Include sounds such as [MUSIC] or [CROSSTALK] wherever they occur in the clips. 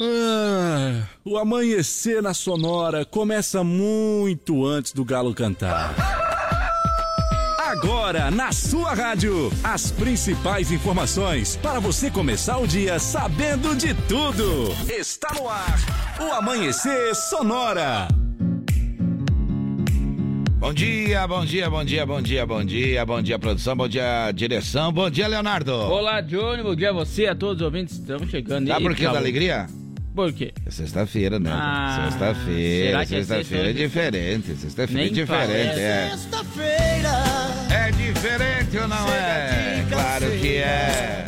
Ah, o amanhecer na Sonora começa muito antes do galo cantar. Agora, na sua rádio, as principais informações para você começar o dia sabendo de tudo. Está no ar, o Amanhecer Sonora. Bom dia, bom dia, bom dia, bom dia, bom dia, bom dia, produção, bom dia, direção, bom dia, Leonardo. Olá, Johnny, bom dia a você, a todos os ouvintes. Estamos chegando. Sabe por que da alegria? Por quê? É sexta-feira, né? Ah, sexta-feira, é sexta-feira é, sexta? diferente, sexta-feira é diferente, é. Sexta-feira. É diferente ou não é? Claro que é.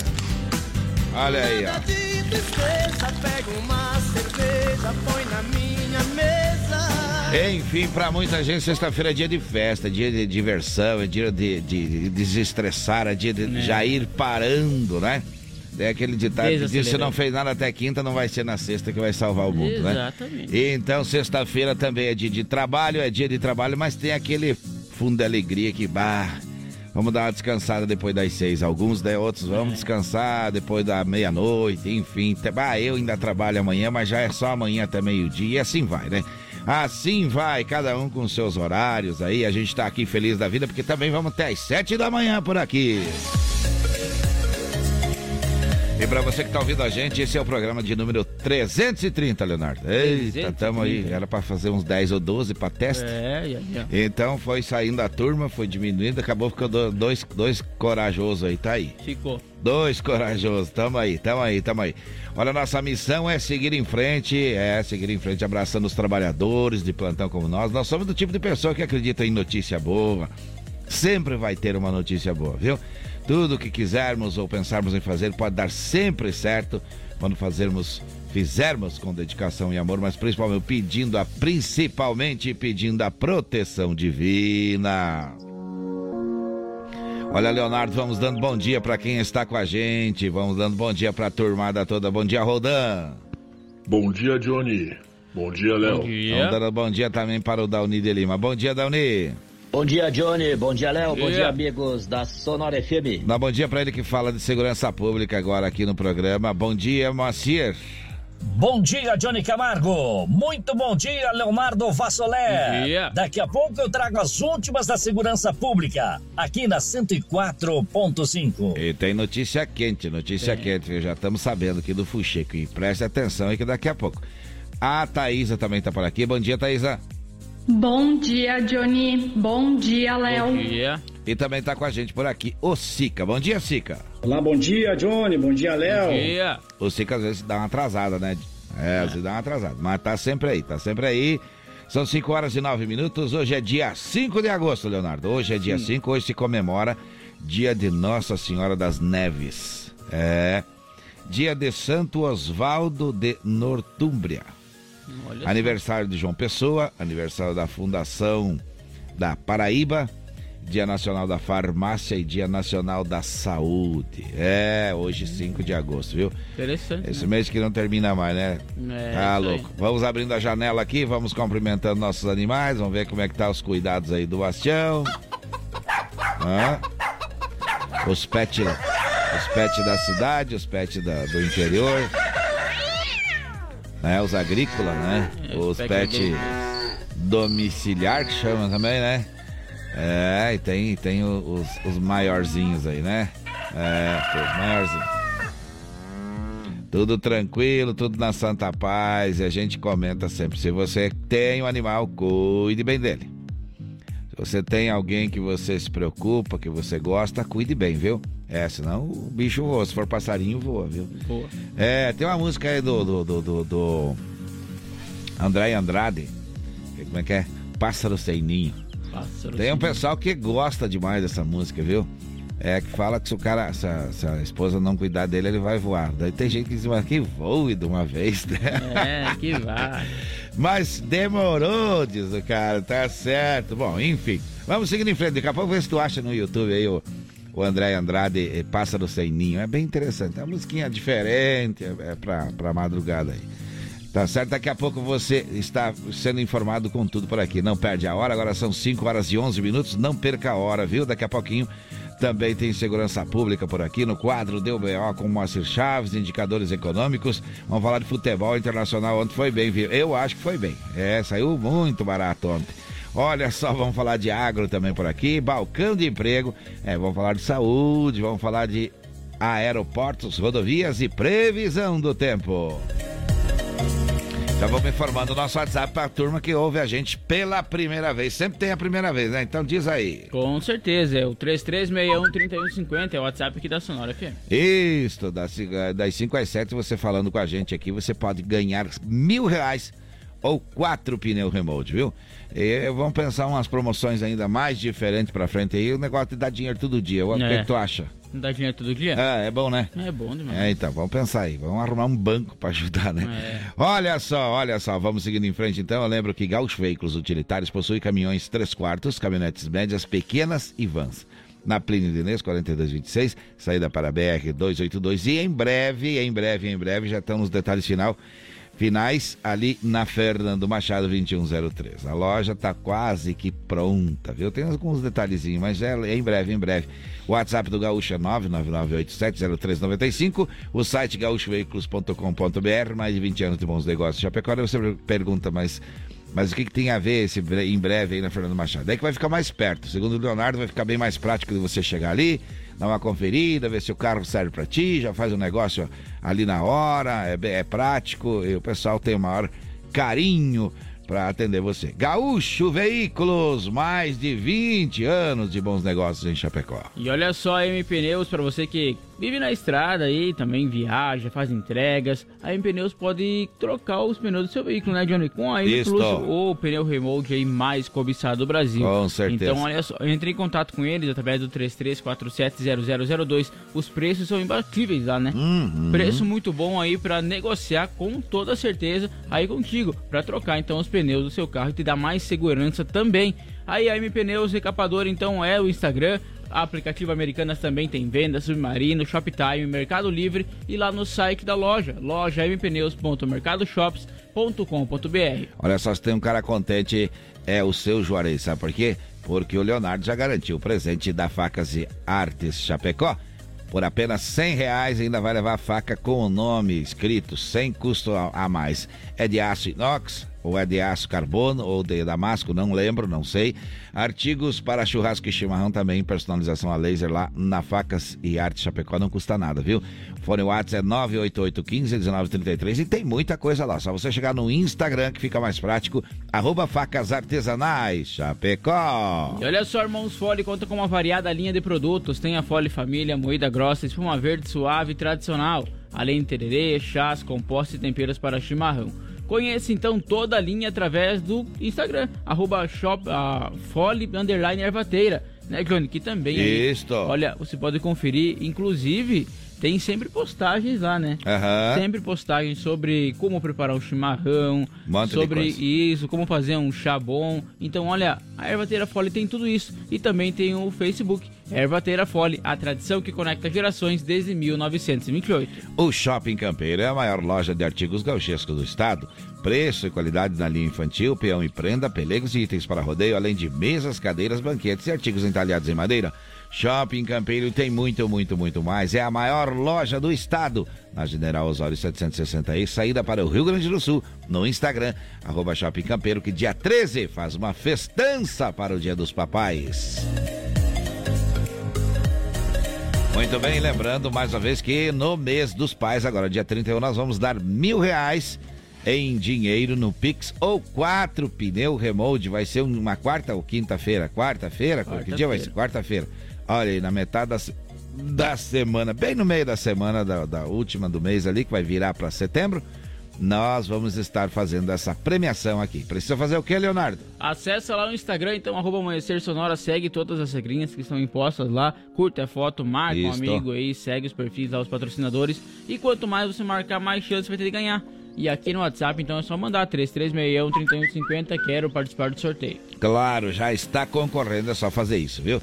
Olha aí, ó. De tristeza, pega uma cerveja, põe na minha mesa. Enfim, pra muita gente, sexta-feira é dia de festa, dia de diversão, é dia de, de, de desestressar, é dia de É. já ir parando, né? É aquele ditado que diz: se não fez nada até quinta, não vai ser na sexta que vai salvar o mundo, né? Exatamente. Então, sexta-feira também é dia de trabalho, é dia de trabalho, mas tem aquele fundo de alegria que, bah, vamos dar uma descansada depois das seis. Alguns, né, outros, vamos descansar depois da meia-noite, enfim. Bah, eu ainda trabalho amanhã, mas já é só amanhã até meio-dia e assim vai, né? Assim vai, cada um com seus horários aí. A gente tá aqui feliz da vida porque também vamos até às sete da manhã por aqui. E pra você que tá ouvindo a gente, esse é o programa de número 330, Leonardo. Eita, 330. tamo aí. Era pra fazer uns 10 ou 12 pra teste. É, aí, ó. Então foi saindo a turma, foi diminuindo, acabou ficando dois, dois corajosos aí, tá aí. Ficou. Dois corajosos, tamo aí, tamo aí, tamo aí. Olha, nossa missão é seguir em frente, é seguir em frente, abraçando os trabalhadores de plantão como nós. Nós somos do tipo de pessoa que acredita em notícia boa. Sempre vai ter uma notícia boa, viu? Tudo que quisermos ou pensarmos em fazer pode dar sempre certo quando fazermos, fizermos com dedicação e amor, mas principalmente pedindo a, principalmente pedindo a proteção divina. Olha, Leonardo, vamos dando bom dia para quem está com a gente. Vamos dando bom dia para a turmada toda. Bom dia, Rodan. Bom dia, Johnny. Bom dia, Léo. Bom Vamos dia. dando bom dia também para o Dauni de Lima. Bom dia, Dauni. Bom dia, Johnny. Bom dia, Léo. Bom Dia. dia, amigos da Sonora FM. Dá bom dia para ele que fala de segurança pública agora aqui no programa. Bom dia, Moacir. Bom dia, Johnny Camargo. Muito bom dia, Leonardo Vassolé. Daqui a pouco eu trago as últimas da segurança pública, aqui na 104.5. E tem notícia quente, notícia quente. Já estamos sabendo aqui do Fuxico. E preste atenção aí que daqui a pouco. A Thaísa também tá por aqui. Bom dia, Thaísa. Bom dia, Johnny. Bom dia, Léo. Bom dia. E também tá com a gente por aqui o Sica. Bom dia, Sica. Olá, bom dia, Johnny. Bom dia, Léo. Bom dia. O Sica às vezes dá uma atrasada, né? É, às vezes dá uma atrasada. Mas tá sempre aí, tá sempre aí. São 5 horas e 9 minutos. Hoje é dia 5 de agosto, Leonardo. Hoje é dia 5, hoje se comemora dia de Nossa Senhora das Neves. É. Dia de Santo Osvaldo de Nortúmbria. Olha. Aniversário de João Pessoa, aniversário da Fundação da Paraíba, Dia Nacional da Farmácia e Dia Nacional da Saúde. É, hoje 5 de agosto, viu? Interessante. Esse né? mês que não termina mais, né? É, tá isso aí. louco. Vamos abrindo a janela aqui, vamos cumprimentando nossos animais, vamos ver como é que tá os cuidados aí do Bastião. Os pets, os pets da cidade, os pets do interior. Né? Os agrícolas, né? Os pets domiciliar que chama também, né? É, e tem, tem os, os maiorzinhos aí, né? É, os maiorzinhos. Tudo tranquilo, tudo na santa paz. E a gente comenta sempre: se você tem um animal, cuide bem dele. Você tem alguém que você se preocupa, que você gosta, cuide bem, viu? É, senão o bicho voa. Se for passarinho, voa, viu? Boa. É, tem uma música aí do, do, do, do, do André Andrade. que- Como é que é? Pássaro sem ninho. Pássaro. Tem um pessoal que gosta demais dessa música, viu? É, que fala que se o cara, se a, se a esposa não cuidar dele, ele vai voar. Daí tem gente que diz, mas que voe de uma vez, né? É, que vai. [LAUGHS] Mas demorou, diz o cara, tá certo. Bom, enfim, vamos seguindo em frente. Daqui a pouco vê se tu acha no YouTube aí o, o André Andrade, eh, Pássaro Sem Ninho. É bem interessante, é uma musiquinha diferente, é, é pra, pra madrugada aí. Tá certo? Daqui a pouco você está sendo informado com tudo por aqui. Não perde a hora, agora são 5 horas e 11 minutos. Não perca a hora, viu? Daqui a pouquinho Também tem segurança pública por aqui no quadro Deu BO com Moacir Chaves, indicadores econômicos. Vamos falar de futebol internacional. Ontem foi bem, viu? Eu acho que foi bem. É, saiu muito barato ontem. Olha só, vamos falar de agro também por aqui, balcão de emprego, é, vamos falar de saúde, vamos falar de aeroportos, rodovias e previsão do tempo. Já vamos informando o nosso WhatsApp para a turma que ouve a gente pela primeira vez. Sempre tem a primeira vez, né? Então diz aí. Com certeza, é o 3361-3150, é o WhatsApp aqui da Sonora FM. Isso, das, das 5 às 7, você falando com a gente aqui, você pode ganhar mil reais ou quatro pneus remote, viu? E vamos pensar umas promoções ainda mais diferentes pra frente aí. O negócio de dar dinheiro todo dia. O é. que tu acha? Dá dinheiro todo dia? É, é bom, né? É bom demais. É, então, vamos pensar aí. Vamos arrumar um banco para ajudar, né? É. Olha só, olha só. Vamos seguindo em frente, então. Eu lembro que Gaúcho Veículos Utilitários possui caminhões 3 quartos, caminhonetes médias, pequenas e vans. Na Plínio de Inês, 4226, saída para BR 282. E em breve, em breve, em breve, já estamos nos detalhes final finais ali na Fernando Machado 2103. A loja tá quase que pronta, viu? Tem alguns detalhezinhos, mas é, é em breve, em breve. O WhatsApp do Gaúcho é 999870395, o site gaúchoveículos.com.br, mais de 20 anos de bons negócios. Chapecó, você pergunta, mas mas o que, que, tem a ver esse em breve aí na Fernando Machado? É que vai ficar mais perto. Segundo o Leonardo, vai ficar bem mais prático de você chegar ali, dar uma conferida, ver se o carro serve para ti, já faz um negócio ali na hora, é, é prático e o pessoal tem o maior carinho para atender você. Gaúcho Veículos, mais de 20 anos de bons negócios em Chapecó. E olha só, M Pneus, para você que vive na estrada aí, também viaja, faz entregas, a M Pneus pode trocar os pneus do seu veículo, né, Johnny? Com a M Plus, o pneu remote aí mais cobiçado do Brasil. Com certeza. Então, olha só, entre em contato com eles através do 33470002. Os preços são imbatíveis lá, né? Uhum. Preço muito bom aí para negociar com toda certeza aí contigo, para trocar então os pneus do seu carro e te dar mais segurança também. Aí a M Pneus Recapador então é o Instagram, aplicativo Americanas também tem venda, Submarino, Shoptime, Mercado Livre e lá no site da loja, loja mpneus.mercadoshops.com.br. Olha só, se tem um cara contente, é o seu Juarez, sabe por quê? Porque o Leonardo já garantiu o presente da Facas e Artes Chapecó. Por apenas 100 reais ainda vai levar a faca com o nome escrito, sem custo a mais. É de aço inox, ou é de aço carbono, ou de damasco, não lembro, não sei. Artigos para churrasco e chimarrão também, personalização a laser lá na Facas e Arte Chapecó, não custa nada, viu? Fone WhatsApp é 988151933 e tem muita coisa lá. Só você chegar no Instagram que fica mais prático, arroba facas artesanais Chapecó. E olha só, Irmãos Fole conta com uma variada linha de produtos. Tem a Fole Família, moída grossa, espuma verde suave e tradicional. Além de tererê, chás, compostos e temperos para chimarrão. Conheça então toda a linha através do Instagram, arroba shop, uh, fole, underline ervateira, né, Johnny? Que também, Isso. Aí, olha, você pode conferir, inclusive, tem sempre postagens lá, né? Uhum. Sempre postagens sobre como preparar um chimarrão, sobre isso, como fazer um chá bom. Então, olha, a Ervateira Fole tem tudo isso. E também tem o Facebook, Ervateira Fole, a tradição que conecta gerações desde 1928. O Shopping Campeiro é a maior loja de artigos gauchescos do estado. Preço e qualidade na linha infantil, peão e prenda, pelegos e itens para rodeio, além de mesas, cadeiras, banquetes e artigos entalhados em madeira. Shopping Campeiro tem muito, muito, muito mais. É a maior loja do estado. Na General Osório 760 saída para o Rio Grande do Sul. No Instagram, arroba Shopping Campeiro, que dia 13 faz uma festança para o Dia dos Papais. Muito bem, lembrando mais uma vez que no mês dos pais, agora dia 31, nós vamos dar mil reais em dinheiro no Pix ou quatro pneu remote. Vai ser uma quarta ou quinta-feira? Quarta-feira? Quarta que dia vai ser? Quarta-feira. Olha aí, na metade da, da semana, bem no meio da semana da, da última do mês ali, que vai virar para setembro, nós vamos estar fazendo essa premiação aqui. Precisa fazer o que, Leonardo? Acesse lá no Instagram, então, arroba Amanhecer Sonora, segue todas as regrinhas que estão impostas lá, curte a foto, marca Isso. um amigo aí, segue os perfis lá, os patrocinadores. E quanto mais você marcar, mais chance vai ter de ganhar. E aqui no WhatsApp, então, é só mandar 3361-3150, quero participar do sorteio. Claro, já está concorrendo, é só fazer isso, viu?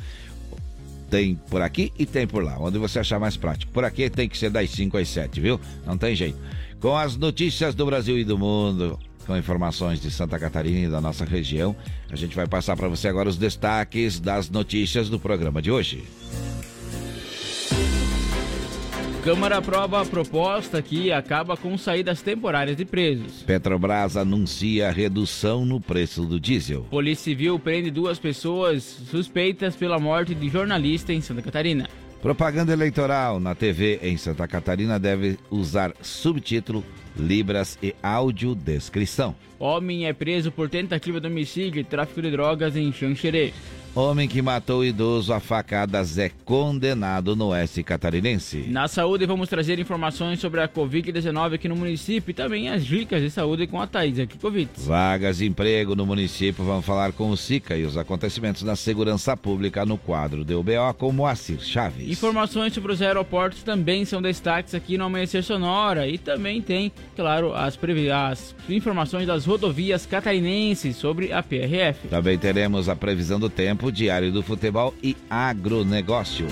Tem por aqui e tem por lá, onde você achar mais prático. Por aqui tem que ser das 5 às 7, viu? Não tem jeito. Com as notícias do Brasil e do mundo, com informações de Santa Catarina e da nossa região, a gente vai passar para você agora os destaques das notícias do programa de hoje. Câmara aprova a proposta que acaba com saídas temporárias de presos. Petrobras anuncia redução no preço do diesel. Polícia Civil prende duas pessoas suspeitas pela morte de jornalista em Santa Catarina. Propaganda eleitoral na TV em Santa Catarina deve usar subtítulo, libras e audiodescrição. Homem é preso por tentativa de homicídio e tráfico de drogas em Xanxerê. Homem que matou o idoso a facadas é condenado no oeste catarinense. Na saúde, vamos trazer informações sobre a Covid-19 aqui no município e também as dicas de saúde com a Thaís aqui Covid. Vagas de emprego no município, vamos falar com o SICA e os acontecimentos da segurança pública no quadro do UBO com Moacir Chaves. Informações sobre os aeroportos também são destaques aqui no Amanhecer Sonora e também tem, claro, as, as informações das rodovias catarinenses sobre a PRF. Também teremos a previsão do tempo, diário do futebol e agronegócio.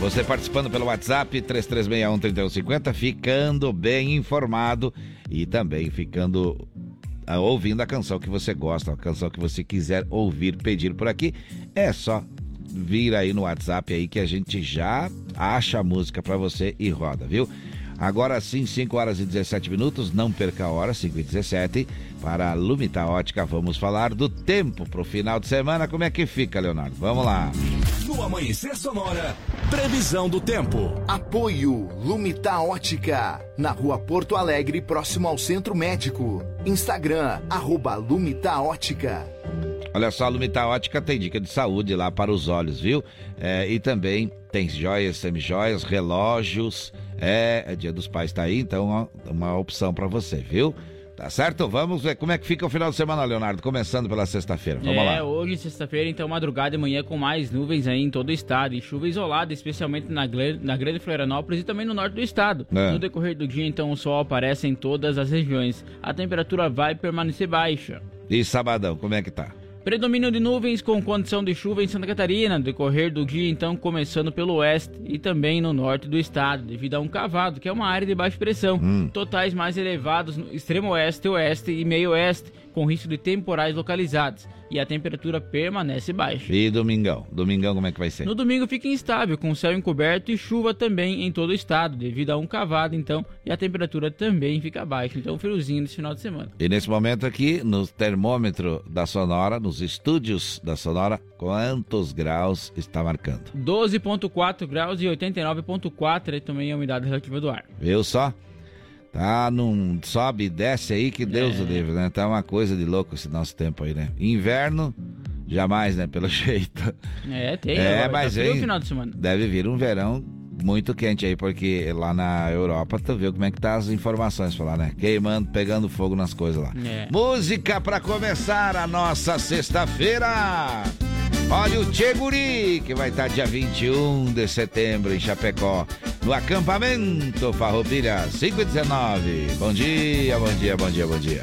Você participando pelo WhatsApp 3361-3150, ficando bem informado e também ficando uh, ouvindo a canção que você gosta, a canção que você quiser ouvir, pedir por aqui, é só vir aí no WhatsApp aí que a gente já acha a música para você e roda, viu? Agora sim, 5 horas e 17 minutos, não perca a hora, 5 e 17. Para a Lumita Ótica, vamos falar do tempo para o final de semana. Como é que fica, Leonardo? Vamos lá. No Amanhecer Sonora, previsão do tempo. Apoio Lumita Ótica, na rua Porto Alegre, próximo ao Centro Médico. Instagram, arroba Lumita Ótica. Olha só, a Lumita Ótica tem dica de saúde lá para os olhos, viu? É, e também tem joias, semijoias, relógios. É, é dia dos pais tá aí, então ó, uma opção para você, viu? Tá certo? Vamos ver como é que fica o final de semana, Leonardo, começando pela sexta-feira. Vamos é, lá. hoje, sexta-feira, então, madrugada e manhã com mais nuvens aí em todo o estado e chuva isolada, especialmente na, na Grande Florianópolis e também no norte do estado. É. No decorrer do dia, então, o sol aparece em todas as regiões. A temperatura vai permanecer baixa. E sabadão, como é que tá? Predomínio de nuvens com condição de chuva em Santa Catarina, no decorrer do dia, então, começando pelo oeste e também no norte do estado, devido a um cavado, que é uma área de baixa pressão. Hum. Totais mais elevados no extremo oeste, oeste e meio oeste com risco de temporais localizados. E a temperatura permanece baixa. E domingão? Domingão como é que vai ser? No domingo fica instável, com céu encoberto e chuva também em todo o estado, devido a um cavado, então, e a temperatura também fica baixa. Então, friozinho nesse final de semana. E nesse momento aqui, no termômetro da Sonora, nos estúdios da Sonora, quantos graus está marcando? 12,4 graus e 89,4 também a umidade relativa do ar. Viu só? Tá num sobe e desce aí que Deus é. o livre, né? Tá uma coisa de louco esse nosso tempo aí, né? Inverno, jamais, né? Pelo [LAUGHS] jeito. É, tem. É, agora, mas tá vem, final de semana. deve vir um verão muito quente aí, porque lá na Europa tu viu como é que tá as informações pra lá, né? Queimando, pegando fogo nas coisas lá. É. Música pra começar a nossa sexta-feira. Olha o Tcheguri, que vai estar dia 21 de setembro em Chapecó, no acampamento Farroupilha 5 e 19. Bom dia, bom dia, bom dia, bom dia.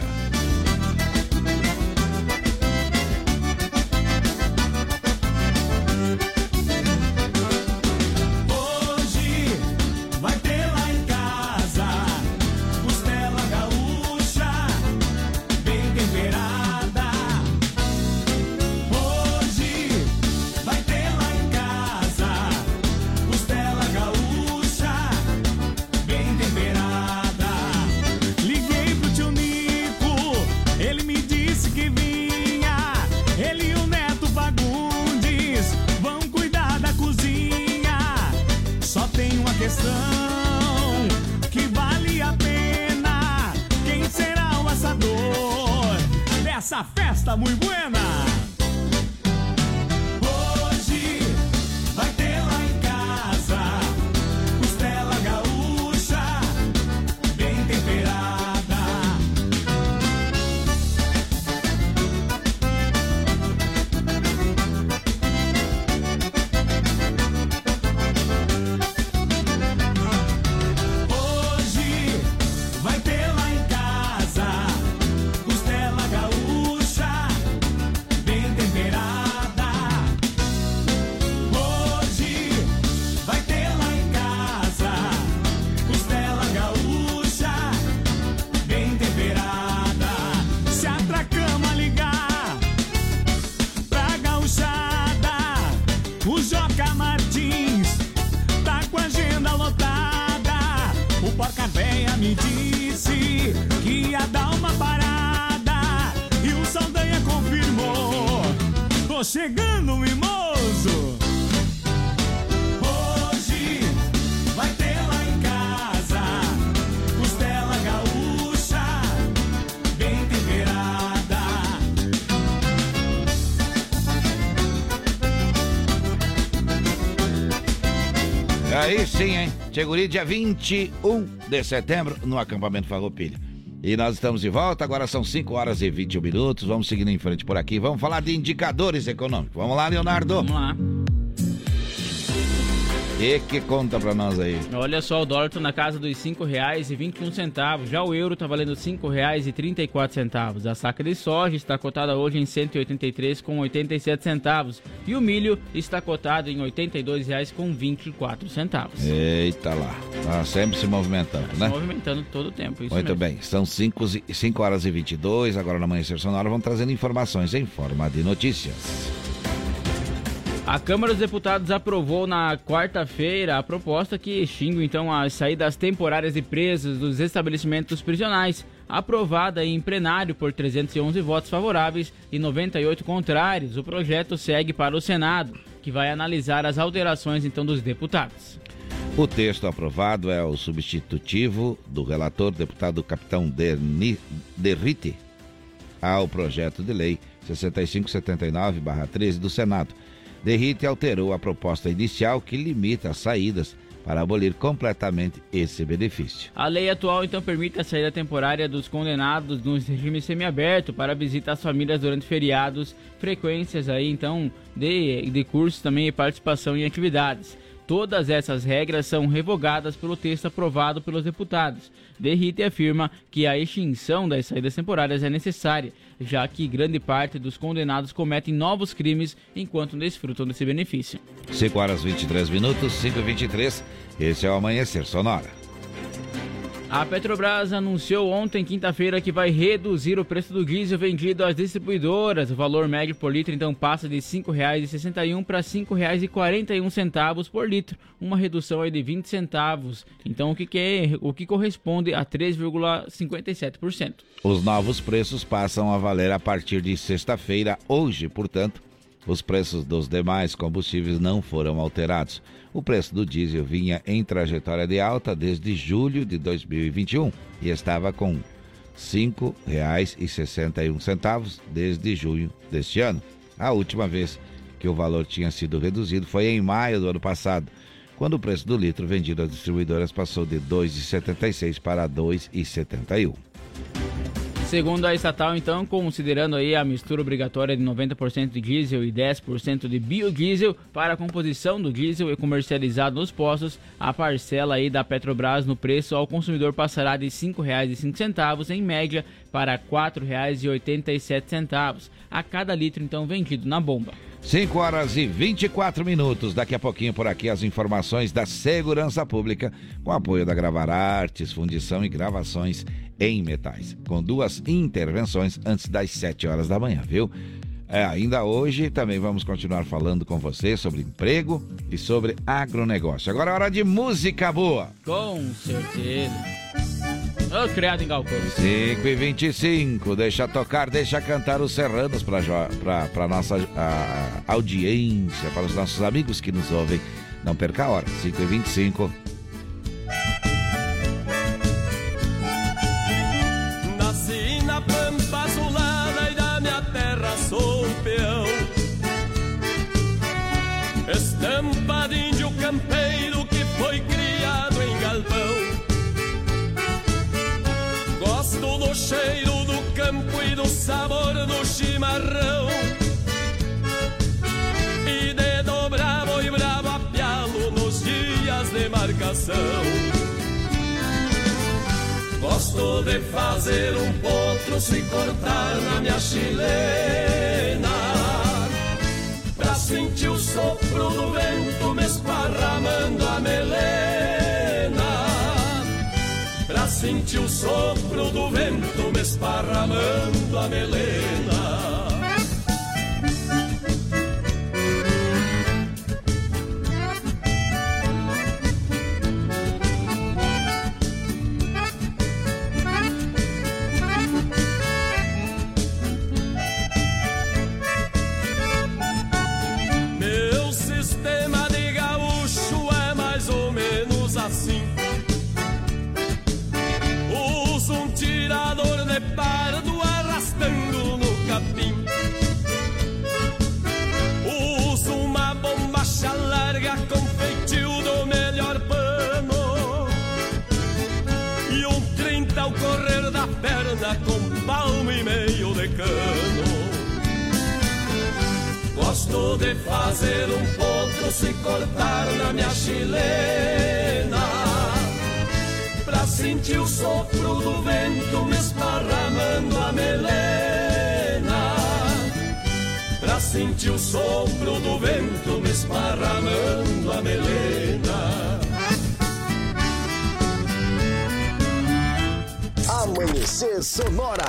Festa muy buena. Cheguri dia 21 de setembro no acampamento Farroupilha. E nós estamos de volta, agora são 5 horas e 21 minutos. Vamos seguindo em frente por aqui. Vamos falar de indicadores econômicos. Vamos lá, Leonardo. Vamos lá. E que conta pra nós aí? Olha só, o dólar tá na casa dos R$ 5,21. Já o euro tá valendo R$ 5,34. A saca de soja está cotada hoje em R$ 183,87 centavos. E o milho está cotado em R$ 82,24 centavos. Eita lá. Tá sempre se movimentando, Se né? movimentando todo o tempo. Isso Muito mesmo. bem, são 5 horas e 22, agora na Amanhecer Sonora vão trazendo informações em forma de notícias. A Câmara dos Deputados aprovou na quarta-feira a proposta que extingue então as saídas temporárias de presos dos estabelecimentos prisionais, aprovada em plenário por 311 votos favoráveis e 98 contrários. O projeto segue para o Senado, que vai analisar as alterações então dos deputados. O texto aprovado é o substitutivo do relator, deputado capitão Derni, Derrite, ao projeto de lei 6579-13 do Senado. Derrite alterou a proposta inicial que limita as saídas para abolir completamente esse benefício. A lei atual então permite a saída temporária dos condenados no regime semiaberto para visita às famílias durante feriados, frequências aí então de, de cursos também e participação em atividades. Todas essas regras são revogadas pelo texto aprovado pelos deputados. Derrite afirma que a extinção das saídas temporárias é necessária, já que grande parte dos condenados cometem novos crimes enquanto desfrutam desse benefício. 5 horas 23 minutos, 5 e 23 esse é o Amanhecer Sonora. A Petrobras anunciou ontem, quinta-feira, que vai reduzir o preço do diesel vendido às distribuidoras. O valor médio por litro então passa de R$ 5,61 para R$ 5,41 por litro, uma redução aí de 20 centavos. Então, o que, que é, o que corresponde a 3,57%. Os novos preços passam a valer a partir de sexta-feira, hoje, portanto, os preços dos demais combustíveis não foram alterados. O preço do diesel vinha em trajetória de alta desde julho de 2021 e estava com R$ 5,61 desde junho deste ano. A última vez que o valor tinha sido reduzido foi em maio do ano passado, quando o preço do litro vendido às distribuidoras passou de R$ 2,76 para R$ 2,71. Segundo a estatal, então, considerando aí a mistura obrigatória de 90% de diesel e 10% de biodiesel para a composição do diesel e comercializado nos postos, a parcela aí da Petrobras no preço ao consumidor passará de R$ 5,05 em média para R$ 4,87 a cada litro então vendido na bomba. 5 horas e 24 minutos. Daqui a pouquinho por aqui as informações da segurança pública, com apoio da Gravar Artes, fundição e gravações em metais, com duas intervenções antes das 7 horas da manhã, viu? É, ainda hoje também vamos continuar falando com você sobre emprego e sobre agronegócio. Agora é hora de música boa. Com certeza. Ô, criado em Galpão. 5 e 25 deixa tocar, deixa cantar os serranos para nossa a, audiência, para os nossos amigos que nos ouvem. Não perca a hora, 5 e 25 Nasci na pampa Estampa de índio campeiro que foi criado em galpão. Gosto do cheiro do campo e do sabor do chimarrão. E de dobrar boi bravo a pialo nos dias de marcação. Gosto de fazer um potro se cortar na minha chilena Pra sentir o sopro do vento me esparramando a melena. Pra sentir o sopro do vento me esparramando a melena perna com palmo e meio de cano. Gosto de fazer um potro se cortar na minha chilena. Pra sentir o sopro do vento me esparramando a melena. Pra sentir o sopro do vento me esparramando a melena Amanhecer Sonora.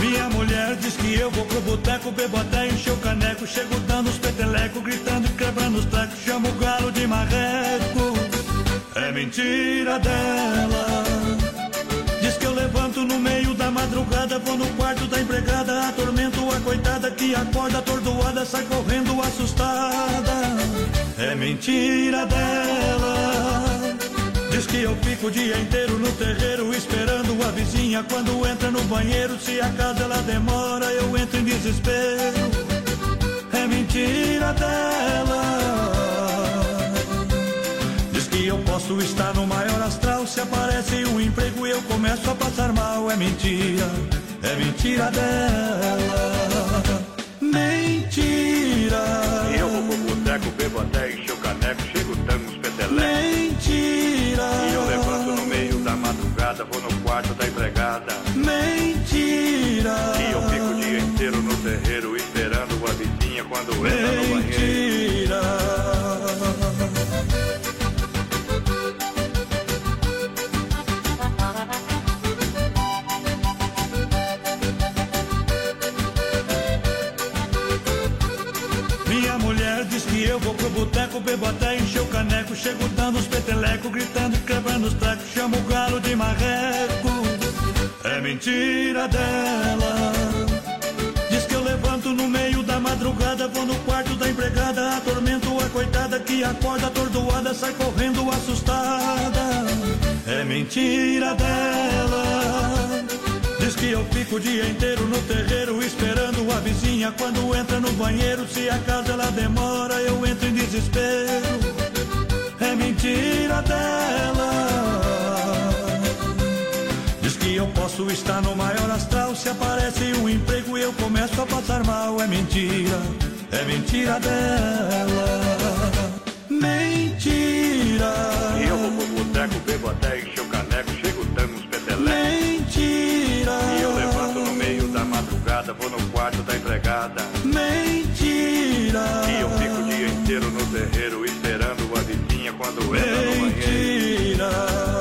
Minha mulher diz que eu vou pro boteco, bebo até encher o caneco. Chego dando os petelecos, gritando e quebrando os trecos. Chamo o galo de marreco. É mentira dela. Da madrugada, vou no quarto da empregada, atormento a coitada que acorda atordoada, sai correndo assustada. É mentira dela. Diz que eu fico o dia inteiro no terreiro esperando a vizinha quando entra no banheiro. Se a casa ela demora, eu entro em desespero. É mentira dela. Que eu posso estar no maior astral. Se aparece um emprego e eu começo a passar mal. É mentira, é mentira dela. Mentira. Eu vou pro boteco, bebo até encher o caneco, chego dando uns petelecos. Mentira. E eu levanto boteco, bebo até encher o caneco. Chego dando os petelecos, gritando e quebrando os trecos. Chamo o galo de marreco. É mentira dela. Diz que eu levanto no meio da madrugada, vou no quarto da empregada, atormento a coitada que acorda atordoada, sai correndo assustada. É mentira dela. Que eu fico o dia inteiro no terreiro esperando a vizinha quando entra no banheiro. Se a casa ela demora, eu entro em desespero. É mentira dela. Diz que eu posso estar no maior astral. Se aparece um emprego e eu começo a passar mal. É mentira, é mentira dela. Mentira. Eu vou pro boteco, bebo até encher Mentira. E eu levanto no meio da madrugada, vou no quarto da empregada. Mentira. E eu fico o dia inteiro no terreiro esperando a vizinha quando entra no banheiro. Mentira.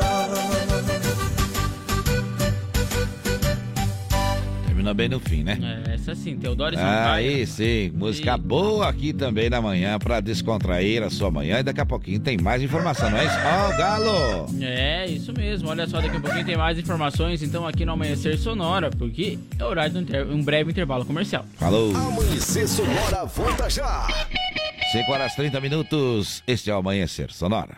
Termina bem no fim, né? É, essa sim, Teodoro e Sampaio. Aí sim, música boa aqui também na manhã pra descontrair a sua manhã e daqui a pouquinho tem mais informação, não é isso? Ó, Galo! É, isso mesmo. Olha só, daqui a pouquinho tem mais informações, então, aqui no Amanhecer Sonora, porque é horário de um, inter- um breve intervalo comercial. Falou! Amanhecer Sonora, volta já. 5 horas 30 minutos, este é o Amanhecer Sonora.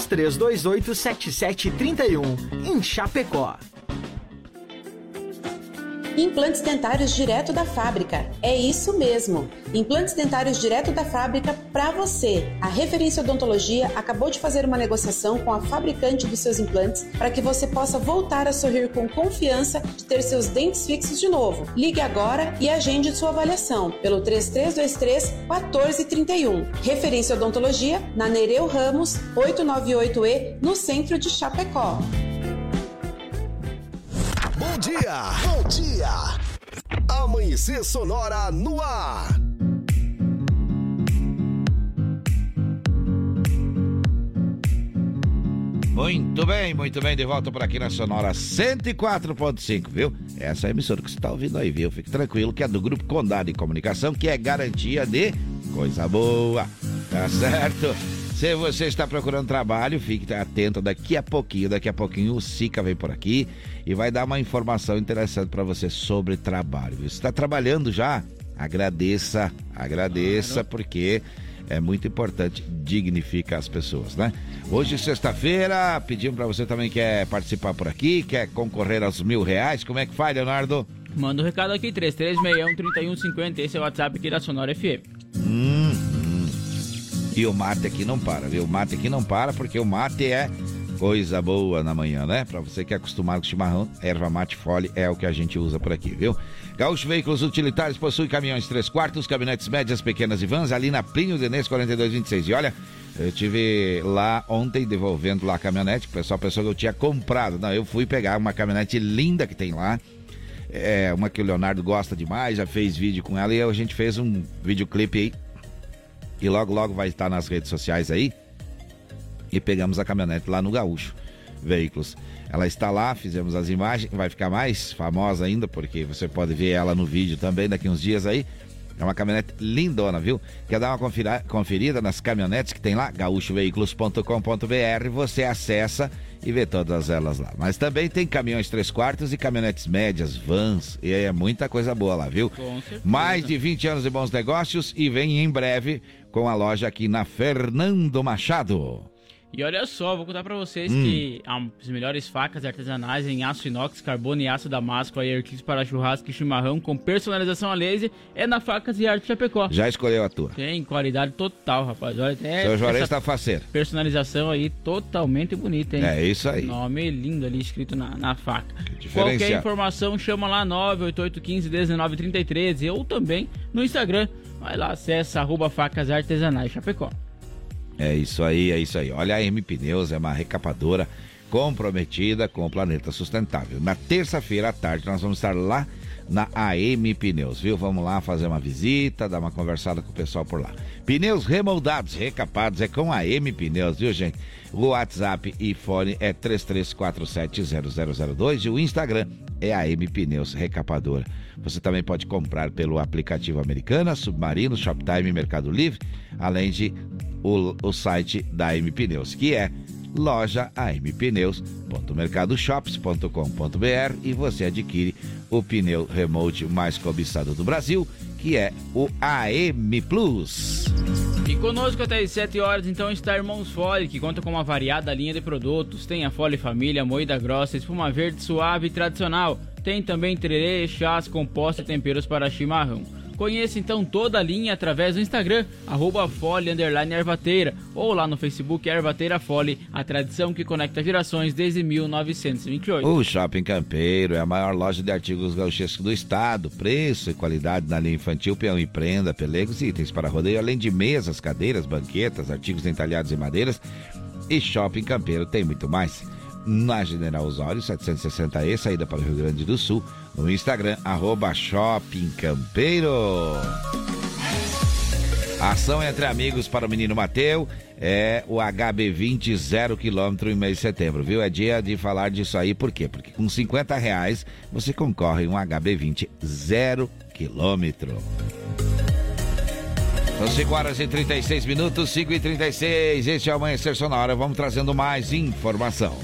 33287731, em Chapecó. Implantes dentários direto da fábrica. É isso mesmo. Implantes dentários direto da fábrica para você. A Referência Odontologia acabou de fazer uma negociação com a fabricante dos seus implantes para que você possa voltar a sorrir com confiança de ter seus dentes fixos de novo. Ligue agora e agende sua avaliação pelo 3323 1431. Referência Odontologia na Nereu Ramos 898E, no centro de Chapecó. Bom dia! Bom dia! Amanhecer Sonora no ar! Muito bem, muito bem, de volta por aqui na Sonora 104.5, viu? Essa é a emissora que você está ouvindo aí, viu? Fique tranquilo que é do Grupo Condado de Comunicação, que é garantia de coisa boa, tá certo? Se você está procurando trabalho, fique atento daqui a pouquinho, daqui a pouquinho o Sica vem por aqui e vai dar uma informação interessante para você sobre trabalho. Você está trabalhando já? Agradeça, agradeça, porque é muito importante, dignifica as pessoas, né? Hoje, sexta-feira, pedimos para você também que quer participar por aqui, quer concorrer aos mil reais. Como é que faz, Leonardo? Manda um recado aqui, 3361-3150, esse é o WhatsApp aqui da Sonora FM. Hum. E o mate aqui não para, viu? O mate aqui não para, porque o mate é coisa boa na manhã, né? Para você que é acostumado com chimarrão, erva mate fole é o que a gente usa por aqui, viu? Gaúcho Veículos Utilitários possui caminhões 3 quartos, caminhonetes médias, pequenas e vans, ali na Plinio Denês 4226. E olha, eu tive lá ontem devolvendo lá a caminhonete, que o pessoal pensou que eu tinha comprado. Não, eu fui pegar uma caminhonete linda que tem lá. É uma que o Leonardo gosta demais, já fez vídeo com ela e a gente fez um videoclipe aí. E logo, logo vai estar nas redes sociais aí. E pegamos a caminhonete lá no Gaúcho Veículos. Ela está lá, fizemos as imagens, vai ficar mais famosa ainda, porque você pode ver ela no vídeo também daqui uns dias aí. É uma caminhonete lindona, viu? Quer dar uma conferida nas caminhonetes que tem lá? gaúchoveículos.com.br. Você acessa e vê todas elas lá. Mas também tem caminhões 3 quartos e caminhonetes médias, vans. E é muita coisa boa lá, viu? Mais de 20 anos de bons negócios e vem em breve com a loja aqui na Fernando Machado. E olha só, vou contar pra vocês hum. que as melhores facas artesanais em aço inox, carbono e aço damasco, aí artigos para churrasco e chimarrão com personalização a laser é na Facas e Arte Chapecó. Já escolheu a tua? Tem qualidade total, rapaz. Olha, até Seu Juarez está faceiro. Personalização aí totalmente bonita, hein? É isso aí. Nome lindo ali escrito na, na faca. Qualquer informação chama lá 988151933 ou também no Instagram. Vai lá, acessa arroba facas artesanais Chapecó. É isso aí, é isso aí. Olha, a M Pneus é uma recapadora comprometida com o planeta sustentável. Na terça-feira à tarde nós vamos estar lá na AM Pneus, viu? Vamos lá fazer uma visita, dar uma conversada com o pessoal por lá. Pneus remoldados, recapados, é com a M Pneus, viu, gente? O WhatsApp e fone é 33470002 e o Instagram é a M Pneus Recapadora. Você também pode comprar pelo aplicativo Americana, Submarino, Shoptime e Mercado Livre, além de o, o site da AM Pneus, que é loja ampneus.mercadoshops.com.br e você adquire o pneu remote mais cobiçado do Brasil, que é o AM Plus. E conosco até as 7 horas, então, está Irmãos Fole, que conta com uma variada linha de produtos. Tem a Fole Família, moída grossa, espuma verde suave e tradicional. Tem também tererê, chás, compostos e temperos para chimarrão. Conheça então toda a linha através do Instagram, arroba Ervateira, ou lá no Facebook Ervateira Fole, a tradição que conecta gerações desde 1928. O Shopping Campeiro é a maior loja de artigos gauchescos do estado. Preço e qualidade na linha infantil, peão e prenda, pelegos e itens para rodeio, além de mesas, cadeiras, banquetas, artigos entalhados em madeiras. E Shopping Campeiro tem muito mais na General Osório 760E, saída para o Rio Grande do Sul, no Instagram, arroba Shopping Campeiro. Ação entre amigos para o menino Mateu é o HB20 zero quilômetro em mês de setembro, viu? É dia de falar disso aí, por quê? Porque com 50 reais você concorre um HB20 zero quilômetro. São 5 horas e 36 minutos, 5 e 36. Este é o Amanhecer Sonora. Vamos trazendo mais informação.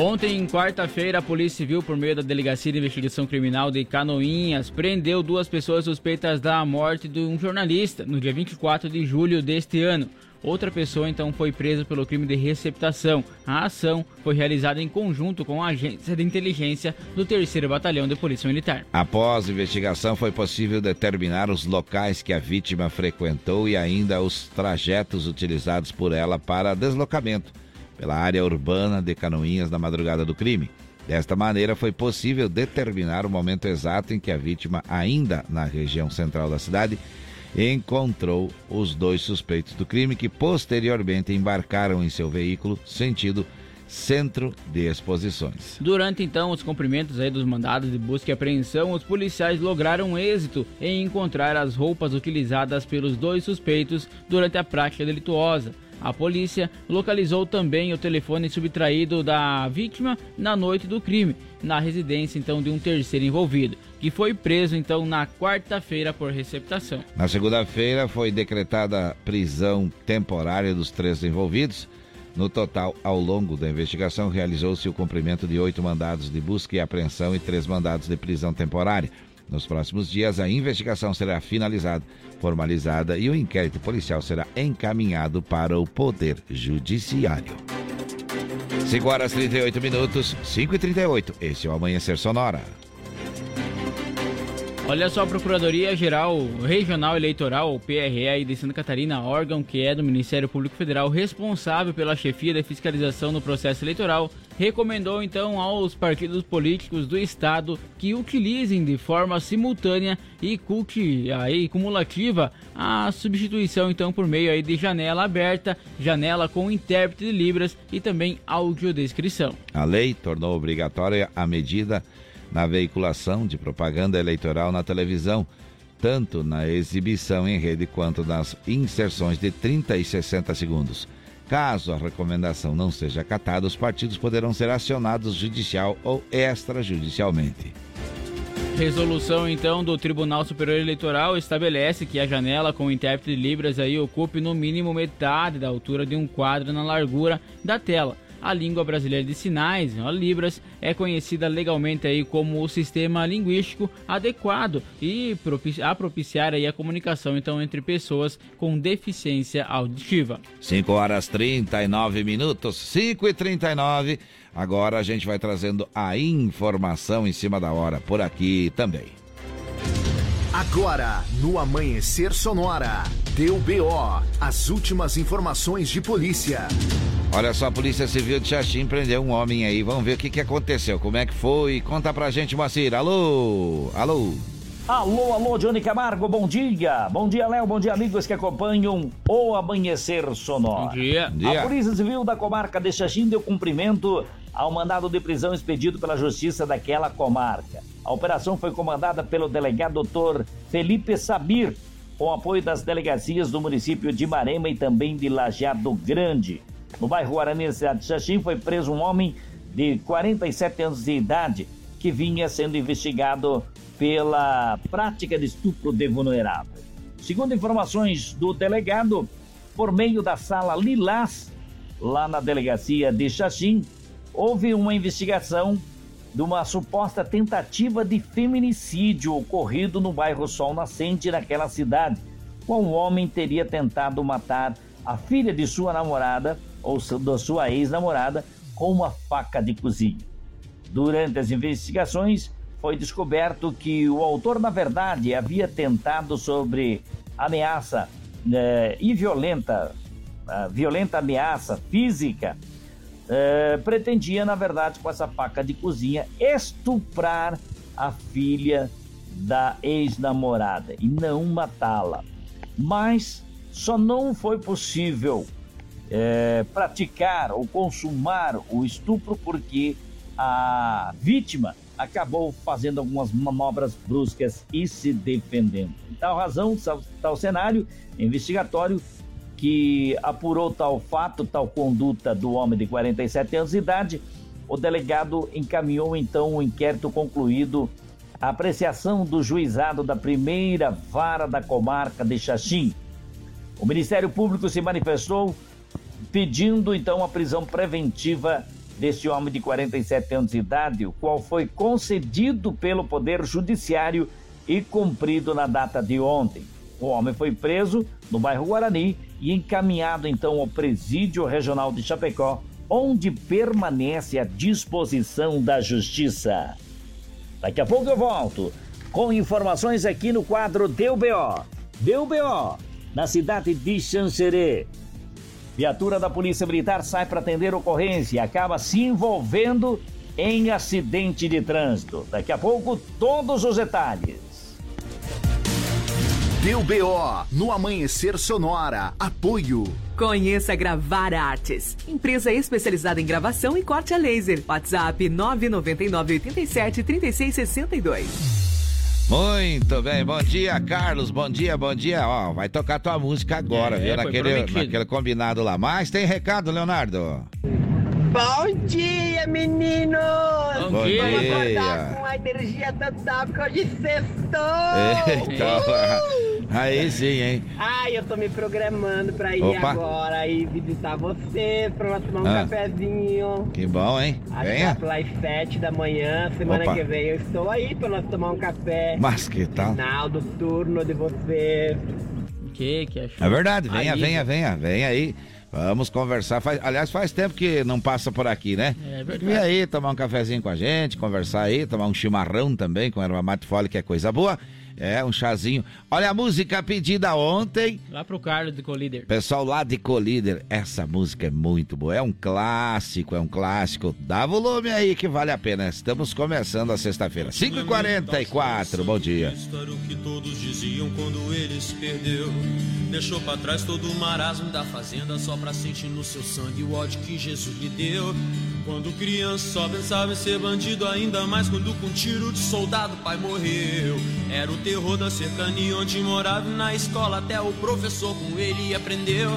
Ontem, quarta-feira, a Polícia Civil, por meio da Delegacia de Investigação Criminal de Canoinhas, prendeu duas pessoas suspeitas da morte de um jornalista no dia 24 de julho deste ano. Outra pessoa então foi presa pelo crime de receptação. A ação foi realizada em conjunto com a agência de inteligência do 3 Batalhão de Polícia Militar. Após investigação, foi possível determinar os locais que a vítima frequentou e ainda os trajetos utilizados por ela para deslocamento pela área urbana de Canoinhas na madrugada do crime. Desta maneira, foi possível determinar o momento exato em que a vítima, ainda na região central da cidade, encontrou os dois suspeitos do crime que posteriormente embarcaram em seu veículo sentido centro de exposições. Durante então os cumprimentos aí dos mandados de busca e apreensão, os policiais lograram êxito em encontrar as roupas utilizadas pelos dois suspeitos durante a prática delituosa. A polícia localizou também o telefone subtraído da vítima na noite do crime, na residência então de um terceiro envolvido, que foi preso então na quarta-feira por receptação. Na segunda-feira foi decretada prisão temporária dos três envolvidos. No total, ao longo da investigação, realizou-se o cumprimento de oito mandados de busca e apreensão e três mandados de prisão temporária. Nos próximos dias, a investigação será finalizada, formalizada e o inquérito policial será encaminhado para o Poder Judiciário. 5 horas 38 minutos, 5 e 38. Esse é o Amanhecer Sonora. Olha só, a Procuradoria-Geral Regional Eleitoral, PRE, de Santa Catarina, órgão que é do Ministério Público Federal responsável pela chefia da fiscalização no processo eleitoral, recomendou então aos partidos políticos do estado que utilizem de forma simultânea e culte, aí, cumulativa a substituição então por meio aí de janela aberta, janela com intérprete de libras e também audiodescrição. A lei tornou obrigatória a medida na veiculação de propaganda eleitoral na televisão, tanto na exibição em rede quanto nas inserções de 30 e 60 segundos. Caso a recomendação não seja acatada, os partidos poderão ser acionados judicial ou extrajudicialmente. Resolução então do Tribunal Superior Eleitoral estabelece que a janela com intérprete de Libras aí ocupe no mínimo metade da altura de um quadro na largura da tela a língua brasileira de sinais, Libras, é conhecida legalmente aí como o sistema linguístico adequado e a propiciar aí a comunicação então entre pessoas com deficiência auditiva. 5 horas 39 minutos, 5 e 39. Agora a gente vai trazendo a informação em cima da hora por aqui também. Agora, no Amanhecer Sonora, deu BO, as últimas informações de polícia. Olha só, a Polícia Civil de Xaxim prendeu um homem aí. Vamos ver o que, que aconteceu, como é que foi. Conta pra gente, Moacir. Alô? Alô? Alô, alô, Johnny Camargo, bom dia. Bom dia, Léo, bom dia, amigos que acompanham o Amanhecer Sonora. Bom dia. Bom dia. A Polícia Civil da comarca de Xaxim deu cumprimento ao mandado de prisão expedido pela Justiça daquela comarca. A operação foi comandada pelo delegado Dr. Felipe Sabir, com apoio das delegacias do município de Marema e também de Lajeado Grande. No bairro Guarani, cidade de Xaxim, foi preso um homem de 47 anos de idade que vinha sendo investigado pela prática de estupro de vulnerável. Segundo informações do delegado, por meio da sala Lilás, lá na delegacia de Xaxim, houve uma investigação de uma suposta tentativa de feminicídio ocorrido no bairro Sol Nascente, naquela cidade, qual um homem teria tentado matar a filha de sua namorada ou da sua ex-namorada com uma faca de cozinha. Durante as investigações, foi descoberto que o autor, na verdade, havia tentado sobre ameaça eh, e violenta, violenta ameaça física, eh, pretendia, na verdade, com essa faca de cozinha, estuprar a filha da ex-namorada e não matá-la. Mas só não foi possível é, praticar ou consumar o estupro porque a vítima acabou fazendo algumas manobras bruscas e se defendendo. Tal razão, tal, tal cenário investigatório que apurou tal fato, tal conduta do homem de 47 anos de idade, o delegado encaminhou então o um inquérito concluído a apreciação do juizado da primeira vara da comarca de Xaxim. O Ministério Público se manifestou pedindo então a prisão preventiva deste homem de 47 anos de idade, o qual foi concedido pelo Poder Judiciário e cumprido na data de ontem. O homem foi preso no bairro Guarani e encaminhado então ao Presídio Regional de Chapecó, onde permanece à disposição da Justiça. Daqui a pouco eu volto com informações aqui no quadro Deu BO. Deu BO na cidade de Xanxerê. Viatura da Polícia Militar sai para atender ocorrência e acaba se envolvendo em acidente de trânsito. Daqui a pouco, todos os detalhes. Deu BO no Amanhecer Sonora. Apoio. Conheça Gravar Artes, empresa especializada em gravação e corte a laser. WhatsApp 999 87 3662. Muito bem, bom dia, Carlos. Bom dia, bom dia. Ó, vai tocar tua música agora, é, viu? Naquele, naquele combinado lá. Mas tem recado, Leonardo? Bom dia, meninos! Bom, bom dia! Vamos acordar com a energia total, porque hoje sextou! Eita, Aí sim, hein? Ai, eu tô me programando pra ir Opa. agora e visitar você, pra nós tomar um ah. cafezinho. Que bom, hein? Venha. Às sete da manhã, semana Opa. que vem eu estou aí pra nós tomar um café. Mas que tal? Final do turno de você. Que que é É verdade, venha, aí. venha, venha, venha aí. Vamos conversar. Faz, aliás, faz tempo que não passa por aqui, né? É verdade. Vem aí, tomar um cafezinho com a gente, conversar aí, tomar um chimarrão também com erva mate fole, que é coisa boa. É, um chazinho. Olha a música pedida ontem. Lá pro Carlos de Colíder. Pessoal lá de Colíder, essa música é muito boa. É um clássico, é um clássico. Dá volume aí que vale a pena. Estamos começando a sexta-feira. 5h44, bom dia. O que todos diziam quando eles perdeu. Deixou pra trás todo o marasmo da fazenda só pra sentir no seu sangue o ódio que Jesus lhe deu. Quando criança só pensava em ser bandido, ainda mais quando com tiro de soldado pai morreu. Era o terror da cercania onde morava na escola, até o professor com ele aprendeu.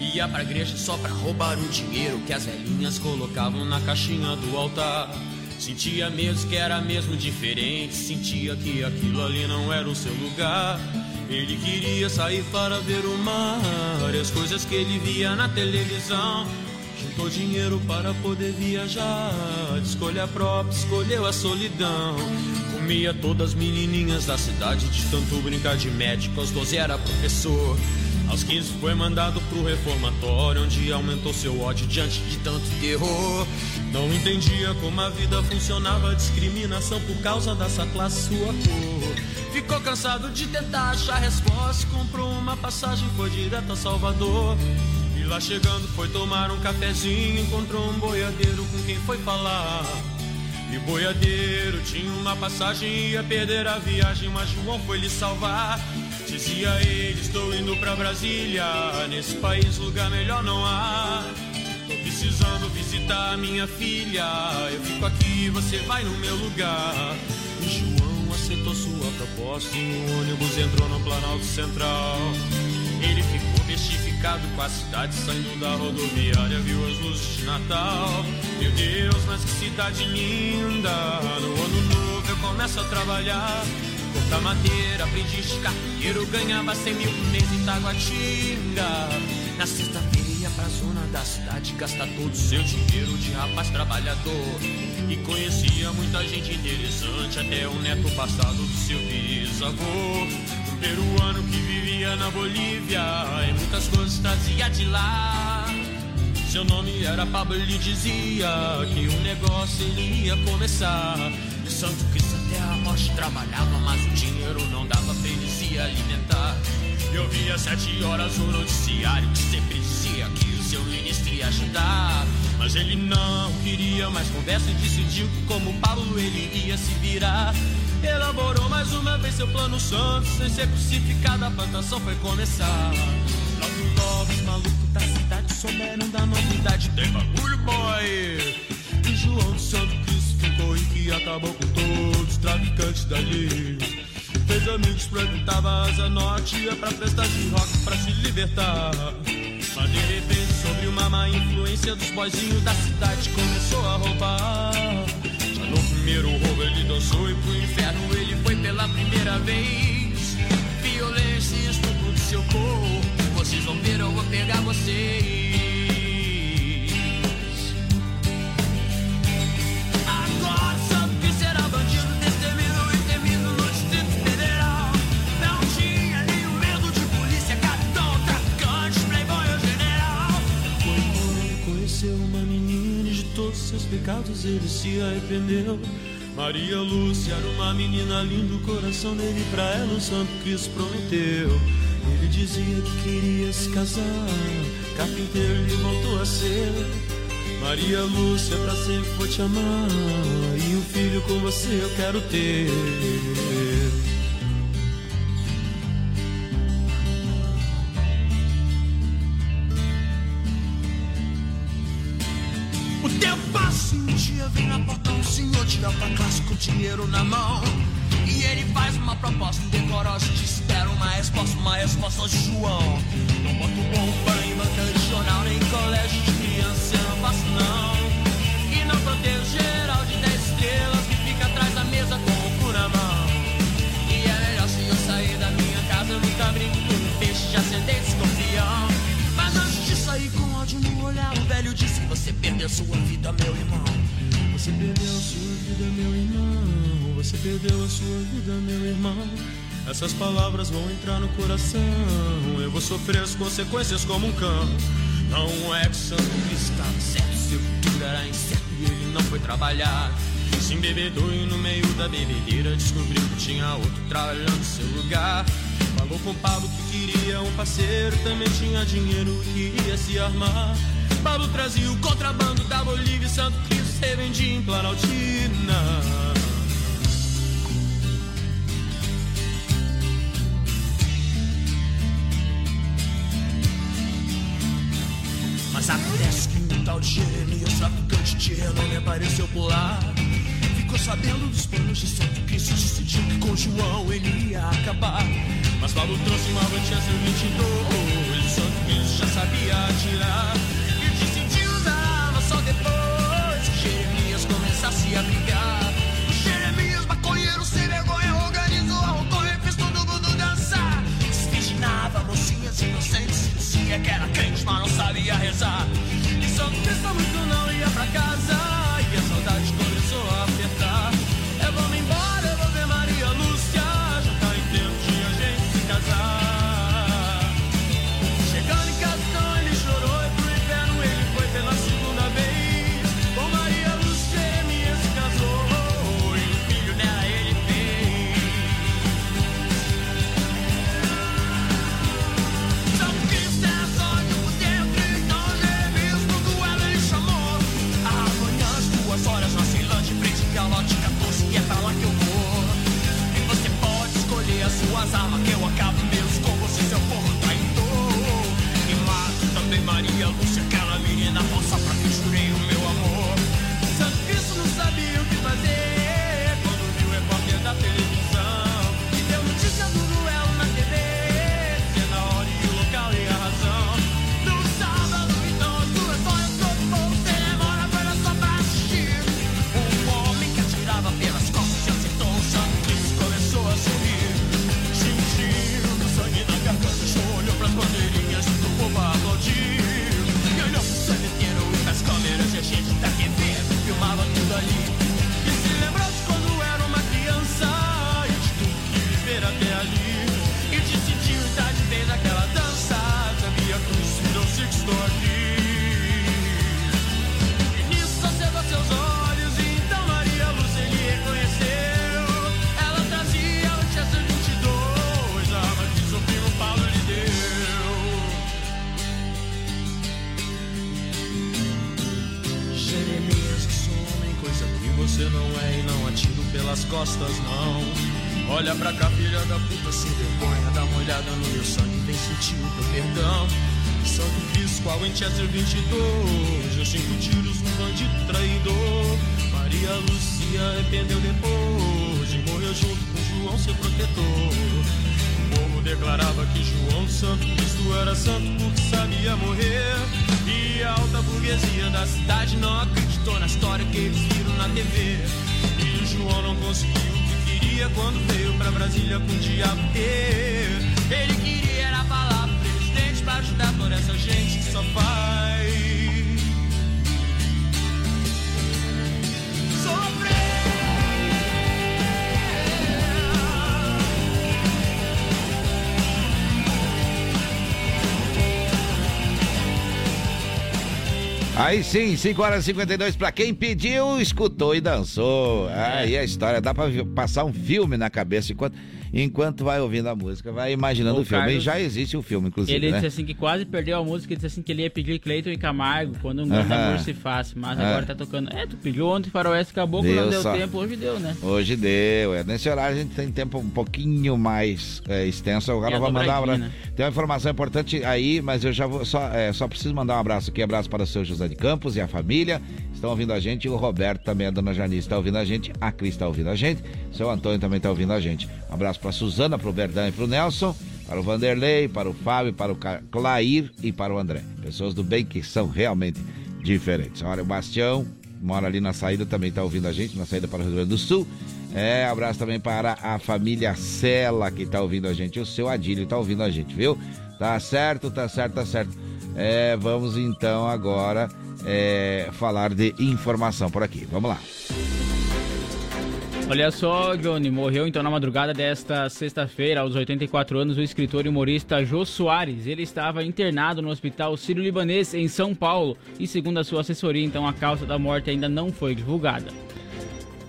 Ia pra igreja só pra roubar o dinheiro que as velhinhas colocavam na caixinha do altar. Sentia mesmo que era mesmo diferente, sentia que aquilo ali não era o seu lugar. Ele queria sair para ver o mar as coisas que ele via na televisão. Juntou dinheiro para poder viajar. Escolha própria, escolheu a solidão. Comia todas as menininhas da cidade. De tanto brincar de médico, aos 12 era professor. Aos 15 foi mandado pro reformatório, onde aumentou seu ódio diante de tanto terror. Não entendia como a vida funcionava, discriminação por causa dessa classe, sua cor. Ficou cansado de tentar achar resposta, comprou uma passagem, foi direto a Salvador. Lá chegando foi tomar um cafezinho, encontrou um boiadeiro com quem foi falar. E o boiadeiro tinha uma passagem, ia perder a viagem, mas João foi lhe salvar. Dizia ele, estou indo pra Brasília, nesse país lugar melhor não há. Tô precisando visitar minha filha, eu fico aqui, você vai no meu lugar. E João aceitou sua proposta e o ônibus entrou no Planalto Central. Ele ficou mystificado com a cidade saindo da rodoviária, viu as luzes de Natal. Meu Deus, mas que cidade linda! No ano novo eu começo a trabalhar. Cortar madeira, aprendi de carteiro, ganhava 100 mil por mês em Taguatinga. Na sexta-feira ia pra zona da cidade, gastar todo o seu dinheiro de rapaz trabalhador. E conhecia muita gente interessante, até o neto passado do seu bisavô peruano que vivia na Bolívia e muitas coisas trazia de lá. Seu nome era Pablo, ele dizia que um negócio ele ia começar. E o santo que até a morte trabalhava, mas o dinheiro não dava pra ele se alimentar. Eu via sete horas o noticiário que sempre dizia que o seu ministro ia ajudar. Mas ele não queria mais conversa e decidiu que como Paulo ele ia se virar. Elaborou mais uma vez seu plano santo, sem ser crucificado, a plantação foi começar. Logo, logo, os malucos da cidade souberam da novidade. Tem bagulho, boy! E João do Santo Cristo ficou em que acabou com todos os traficantes dali. Fez amigos, frequentava a Norte, ia pra festas de rock pra se libertar. Mas de repente, sobre uma má influência dos boizinhos da cidade, começou a roubar. Primeiro roubo ele dançou e pro inferno ele foi pela primeira vez. Violência e estupro do seu corpo, vocês vão ver, eu vou pegar vocês. Seus pecados ele se arrependeu. Maria Lúcia era uma menina linda, o coração dele pra ela o santo Cristo prometeu. Ele dizia que queria se casar, carpinteiro ele voltou a ser. Maria Lúcia, pra sempre vou te amar, e um filho com você eu quero ter. Dinheiro na mão. E ele faz uma proposta indecorosa. Te espera uma resposta, uma resposta de João. Não boto bomba em banca de jornal, nem colégio de criança, eu não faço não. E não protejo geral de 10 estrelas que fica atrás da mesa com o cu na mão. E é melhor se eu sair da minha casa, eu nunca brinco com peixe, já sentei escorpião. Mas antes de sair com no olhar, o velho disse: Você perdeu sua vida, meu irmão. Você perdeu a sua vida, meu irmão. Você perdeu a sua vida, meu irmão. Essas palavras vão entrar no coração. Eu vou sofrer as consequências como um cão. Não é que Santo estava certo, seu futuro era incerto e ele não foi trabalhar. Se embebedou e no meio da bebedeira descobriu que tinha outro trabalhando no seu lugar. Falou com Pablo que queria um parceiro, também tinha dinheiro e queria se armar. Pablo trazia o contrabando da Bolívia e Santo Cristo se vendia em Planaltina. Mas acontece que um tal de Jeremias, traficante de renome, apareceu por lá. Ficou sabendo dos planos de Santo Cristo, decidiu que com João ele ia acabar. Mas Paulo trouxe uma notícia 22, Santo Cristo já sabia atirar. E decidiu usar arma só depois se abrigar. O Jeremias, maconheiro sem vergonha, organizou a roncona e fez todo mundo dançar. Desvirginava mocinhas inocentes, dizia que era crente, mas não sabia rezar. E só pensa muito não ia pra casa, e a saudade começou a apertar. Eu vou me embora, costas, não. Olha pra cá, filha da puta, sem vergonha. Dá uma olhada no meu sangue, vem sentir o teu perdão. Sangue físico, qual em Chester 22. Eu cinco tiros, um bandido traidor. Maria Lucia arrependeu depois de morrer junto com João, seu protetor. O povo declarava que João Santo Cristo era santo porque sabia morrer. E a alta burguesia da cidade não acreditou na história que eles viram na TV. João não conseguiu o que queria quando veio pra Brasília com o diabo. Ele queria era falar pro presidente pra ajudar toda essa gente que só faz. Aí sim, 5 horas e 52 para quem pediu, escutou e dançou. Aí a história dá para passar um filme na cabeça enquanto enquanto vai ouvindo a música, vai imaginando o, o filme. Carlos, e já existe o filme, inclusive. Ele né? disse assim que quase perdeu a música, ele disse assim que ele ia pedir Cleiton e Camargo quando um grande amor se faz. Mas agora tá tocando. É, tu pediu ontem Faroeste acabou, deu não deu só. tempo, hoje deu, né? Hoje deu. É. Nesse horário a gente tem tempo um pouquinho mais é, extenso. Agora vou mandar um abraço. Né? Tem uma informação importante aí, mas eu já vou só, é, só preciso mandar um abraço aqui. Abraço para o seu José de Campos e a família. Estão ouvindo a gente. O Roberto também, a dona Janice está ouvindo a gente. A Cris está ouvindo a gente. O seu Antônio também está ouvindo a gente. Um abraço para a Suzana, para o Verdão e para o Nelson, para o Vanderlei, para o Fábio, para o Clair e para o André. Pessoas do bem que são realmente diferentes. Olha, o Bastião mora ali na saída, também está ouvindo a gente, na saída para o Rio Grande do Sul. É, abraço também para a família Sela que está ouvindo a gente. O seu Adílio está ouvindo a gente, viu? Tá certo, tá certo, tá certo. É, vamos então agora é, falar de informação por aqui. Vamos lá. Olha só, Johnny, morreu então na madrugada desta sexta-feira, aos 84 anos, o escritor e humorista Jô Soares. Ele estava internado no Hospital Sírio-Libanês, em São Paulo, e segundo a sua assessoria, então a causa da morte ainda não foi divulgada.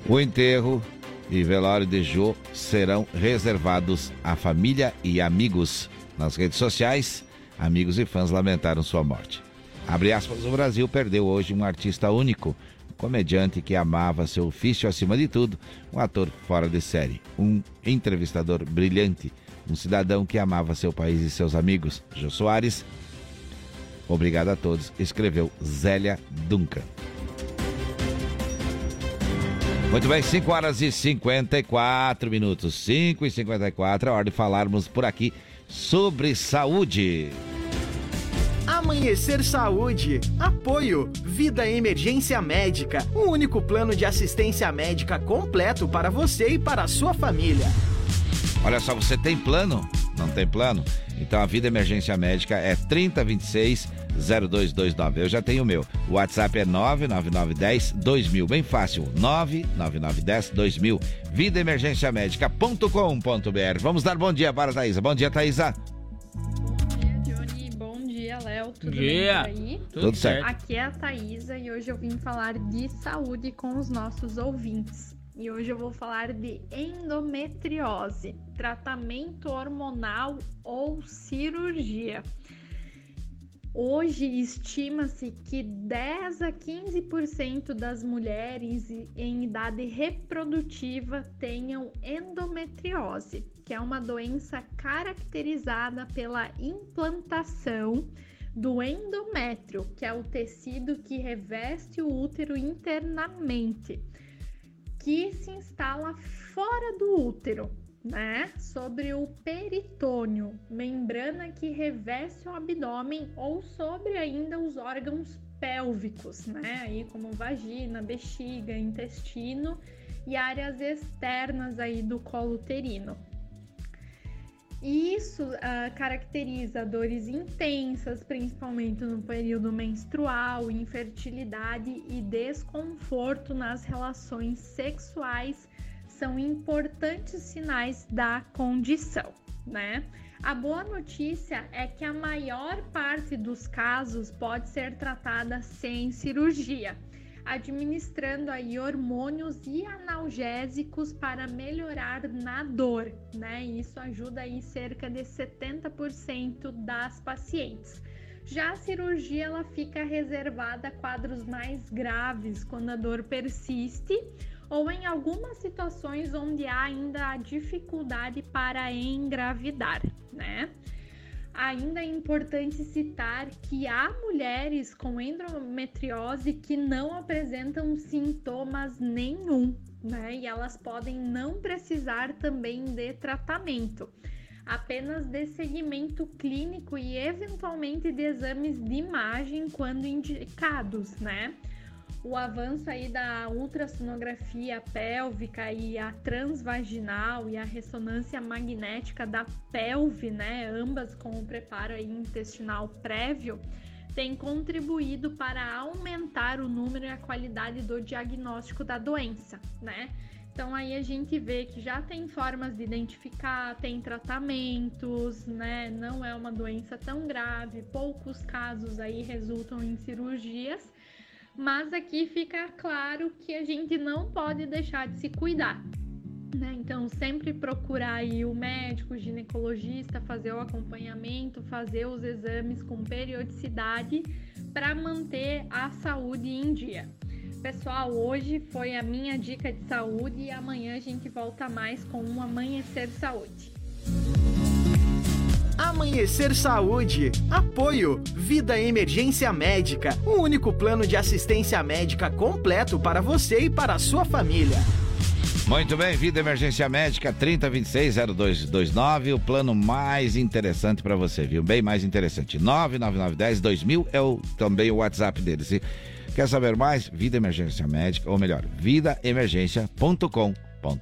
O enterro e velório de Jô serão reservados à família e amigos. Nas redes sociais, amigos e fãs lamentaram sua morte. Abre aspas, o Brasil perdeu hoje um artista único, comediante que amava seu ofício acima de tudo, um ator fora de série, um entrevistador brilhante, um cidadão que amava seu país e seus amigos. Jô Soares, obrigado a todos, escreveu Zélia Duncan. Muito bem, 5 horas e 54 minutos. 5 e 54, é hora de falarmos por aqui sobre saúde. Amanhecer Saúde. Apoio. Vida Emergência Médica. O único plano de assistência médica completo para você e para a sua família. Olha só, você tem plano? Não tem plano? Então a Vida Emergência Médica é 3026 0229. Eu já tenho o meu. O WhatsApp é 99910 2000. Bem fácil. 99910 2000. Vidaemergenciamedica.com.br. Vamos dar bom dia para a Thaisa. Bom dia, Thaisa dia, Léo. Tudo dia. bem por aí? Tudo, Tudo certo. Aqui é a Thaisa e hoje eu vim falar de saúde com os nossos ouvintes. E hoje eu vou falar de endometriose, tratamento hormonal ou cirurgia. Hoje estima-se que 10 a 15% das mulheres em idade reprodutiva tenham endometriose, que é uma doença caracterizada pela implantação do endométrio, que é o tecido que reveste o útero internamente, que se instala fora do útero né, sobre o peritônio, membrana que reveste o abdômen ou sobre ainda os órgãos pélvicos, né, aí como vagina, bexiga, intestino e áreas externas aí do colo uterino. Isso uh, caracteriza dores intensas, principalmente no período menstrual, infertilidade e desconforto nas relações sexuais são importantes sinais da condição, né? A boa notícia é que a maior parte dos casos pode ser tratada sem cirurgia, administrando aí hormônios e analgésicos para melhorar na dor, né? Isso ajuda aí cerca de 70% das pacientes. Já a cirurgia ela fica reservada a quadros mais graves, quando a dor persiste ou em algumas situações onde há ainda a dificuldade para engravidar, né? Ainda é importante citar que há mulheres com endometriose que não apresentam sintomas nenhum, né? E elas podem não precisar também de tratamento, apenas de segmento clínico e eventualmente de exames de imagem quando indicados, né? O avanço aí da ultrassonografia pélvica e a transvaginal e a ressonância magnética da pelve, né, ambas com o preparo intestinal prévio, tem contribuído para aumentar o número e a qualidade do diagnóstico da doença, né? Então aí a gente vê que já tem formas de identificar, tem tratamentos, né? Não é uma doença tão grave, poucos casos aí resultam em cirurgias mas aqui fica claro que a gente não pode deixar de se cuidar. Né? Então, sempre procurar aí o médico, o ginecologista, fazer o acompanhamento, fazer os exames com periodicidade para manter a saúde em dia. Pessoal, hoje foi a minha dica de saúde e amanhã a gente volta mais com um Amanhecer Saúde. Amanhecer Saúde. Apoio. Vida Emergência Médica. O único plano de assistência médica completo para você e para a sua família. Muito bem, Vida Emergência Médica 3026-0229, o plano mais interessante para você, viu? Bem mais interessante. 99910-2000 é o, também o WhatsApp deles. Quer saber mais? Vida Emergência Médica, ou melhor, vidaemergência.com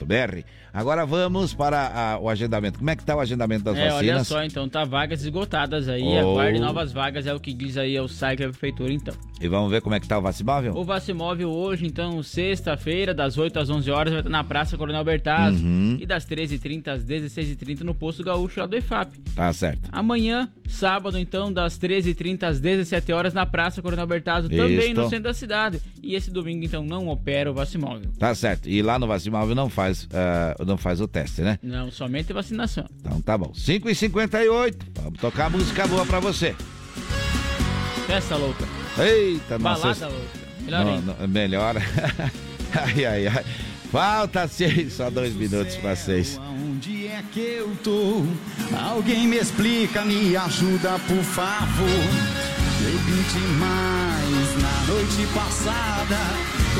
br Agora vamos para a, o agendamento. Como é que está o agendamento das é, vacinas? Olha só, então, tá vagas esgotadas aí. Oh. Aguarde novas vagas, é o que diz aí o site da prefeitura, então. E vamos ver como é que tá o Vacimóvel? O Vacimóvel hoje, então, sexta-feira, das 8 às 11 horas, vai estar na Praça Coronel Bertazzo. Uhum. E das 13h30 às 16h30 no Posto Gaúcho lá do EFAP. Tá certo. Amanhã, sábado, então, das 13h30 às 17 horas na Praça Coronel Bertazzo, também no centro da cidade. E esse domingo, então, não opera o Vacimóvel. Tá certo. E lá no Vacimóvel não faz, uh, não faz o teste, né? Não, somente vacinação. Então tá bom. 5h58, vamos tocar música boa pra você. Festa louca. Eita, nossa. Balada louca. Melhor não, não, melhor. [LAUGHS] ai, ai, ai. Falta seis, só dois minutos para seis. Onde é que eu tô? Alguém me explica, me ajuda, por favor. Bebi demais na noite passada.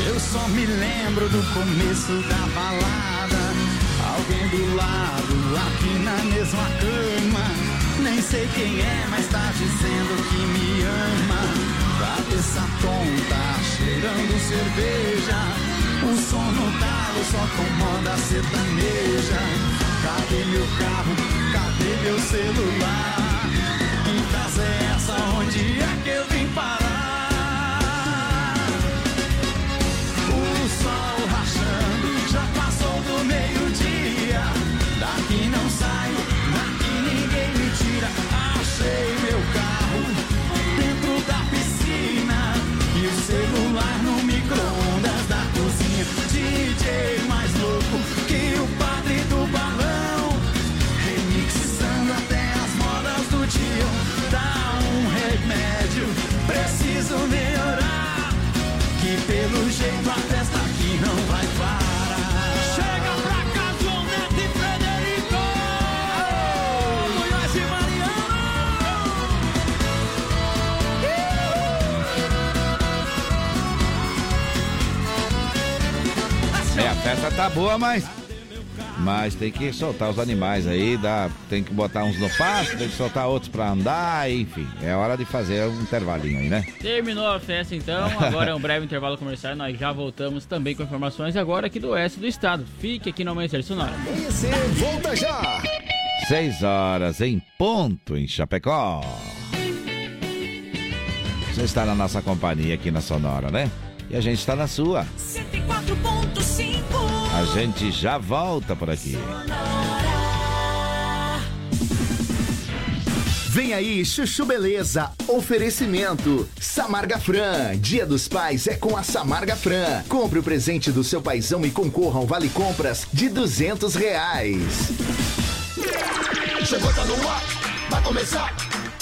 Eu só me lembro do começo da balada. Alguém do lado, aqui na mesma cama. Nem sei quem é, mas tá dizendo que me ama. Cabeça tonta, cheirando cerveja. O som no talo só comanda sertaneja. Cadê meu carro? Cadê meu celular? A festa tá boa, mas. Mas tem que soltar os animais aí, dá, tem que botar uns no pasto, tem que soltar outros pra andar, enfim. É hora de fazer um intervalinho aí, né? Terminou a festa então, agora é um breve intervalo comercial, nós já voltamos também com informações agora aqui do oeste do estado. Fique aqui no Amanhecer Sonora. Amanhecer, volta já! 6 horas em ponto em Chapecó. Você está na nossa companhia aqui na Sonora, né? E a gente está na sua. 104.5 A gente já volta por aqui. Vem aí, Chuchu Beleza. Oferecimento. Samarga Fran. Dia dos Pais é com a Samarga Fran. Compre o presente do seu paizão e concorra a um vale compras de duzentos reais. Chegou, tá no ar, vai começar.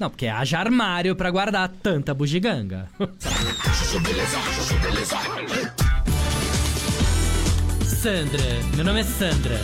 Não, porque haja armário para guardar tanta bugiganga. Sandra, meu nome é Sandra.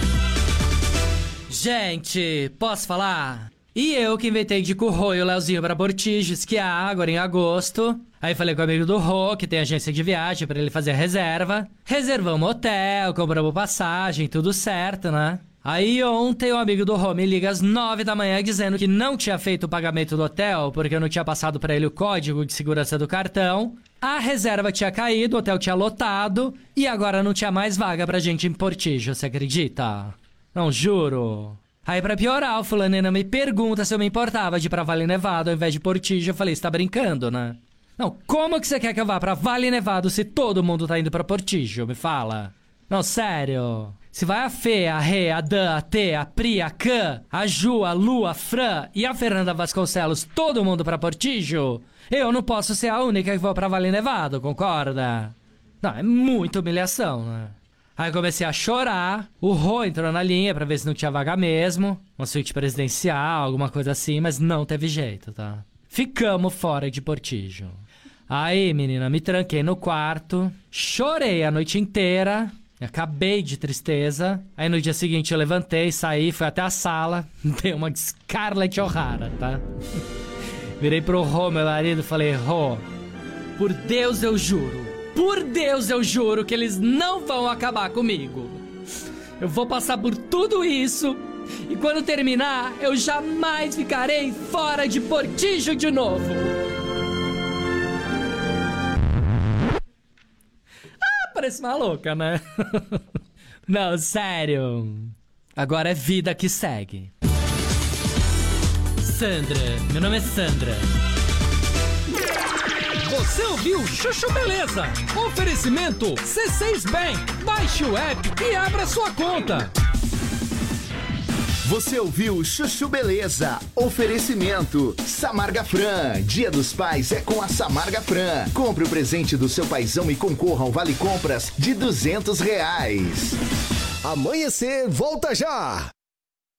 Gente, posso falar? E eu que inventei de corroio o Leozinho pra Bortijo esquiar agora em agosto. Aí falei com o amigo do Rô, que tem agência de viagem, para ele fazer a reserva. Reservamos hotel, compramos passagem, tudo certo, né? Aí ontem o amigo do Rô me liga às 9 da manhã dizendo que não tinha feito o pagamento do hotel porque eu não tinha passado para ele o código de segurança do cartão. A reserva tinha caído, o hotel tinha lotado e agora não tinha mais vaga pra gente em Portijo, você acredita? Não, juro. Aí pra piorar, o fulanina me pergunta se eu me importava de ir pra Vale Nevado ao invés de Portijo. Eu falei, você tá brincando, né? Não, como que você quer que eu vá pra Vale Nevado se todo mundo tá indo pra Portijo? Me fala. Não, sério. Se vai a Fê, a Rê, a Dan, a T, a Pri, a Can, a Ju, a Lu, a Fran e a Fernanda Vasconcelos, todo mundo pra Portijo, eu não posso ser a única que vou pra Vale Nevado, concorda? Não, é muita humilhação, né? Aí comecei a chorar, o Rô entrou na linha pra ver se não tinha vaga mesmo, uma suíte presidencial, alguma coisa assim, mas não teve jeito, tá? Ficamos fora de Portijo. Aí, menina, me tranquei no quarto, chorei a noite inteira, Acabei de tristeza. Aí no dia seguinte eu levantei, saí, fui até a sala. [LAUGHS] Dei uma Scarlett O'Hara, tá? [LAUGHS] Virei pro Rô, meu marido, e falei: Rô, por Deus eu juro, por Deus eu juro que eles não vão acabar comigo. Eu vou passar por tudo isso e quando terminar, eu jamais ficarei fora de Portijo de novo. Parece maluca, né? [LAUGHS] Não, sério. Agora é vida que segue. Sandra, meu nome é Sandra. Você ouviu Chuchu Beleza? Oferecimento C6 Bank. Baixe o app e abra sua conta. Você ouviu Chuchu Beleza? Oferecimento Samarga Fran. Dia dos Pais é com a Samarga Fran. Compre o presente do seu paizão e concorra ao Vale Compras de duzentos reais. Amanhecer, volta já!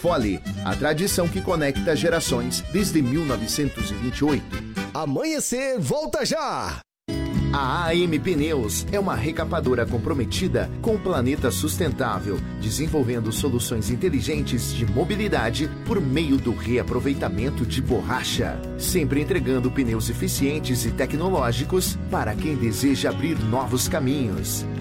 Fole, a tradição que conecta gerações desde 1928. Amanhecer, volta já! A AM Pneus é uma recapadora comprometida com o planeta sustentável, desenvolvendo soluções inteligentes de mobilidade por meio do reaproveitamento de borracha, sempre entregando pneus eficientes e tecnológicos para quem deseja abrir novos caminhos.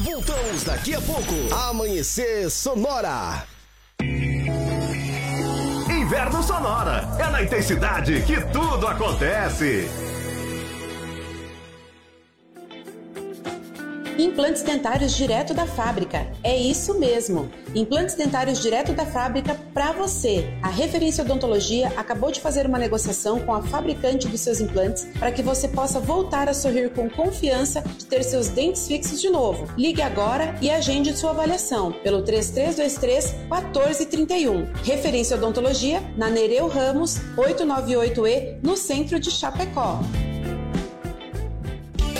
Voltamos daqui a pouco. Amanhecer Sonora. Inverno Sonora. É na intensidade que tudo acontece. Implantes dentários direto da fábrica. É isso mesmo. Implantes dentários direto da fábrica para você. A Referência Odontologia acabou de fazer uma negociação com a fabricante dos seus implantes para que você possa voltar a sorrir com confiança de ter seus dentes fixos de novo. Ligue agora e agende sua avaliação pelo 3323 1431. Referência Odontologia na Nereu Ramos 898E no centro de Chapecó.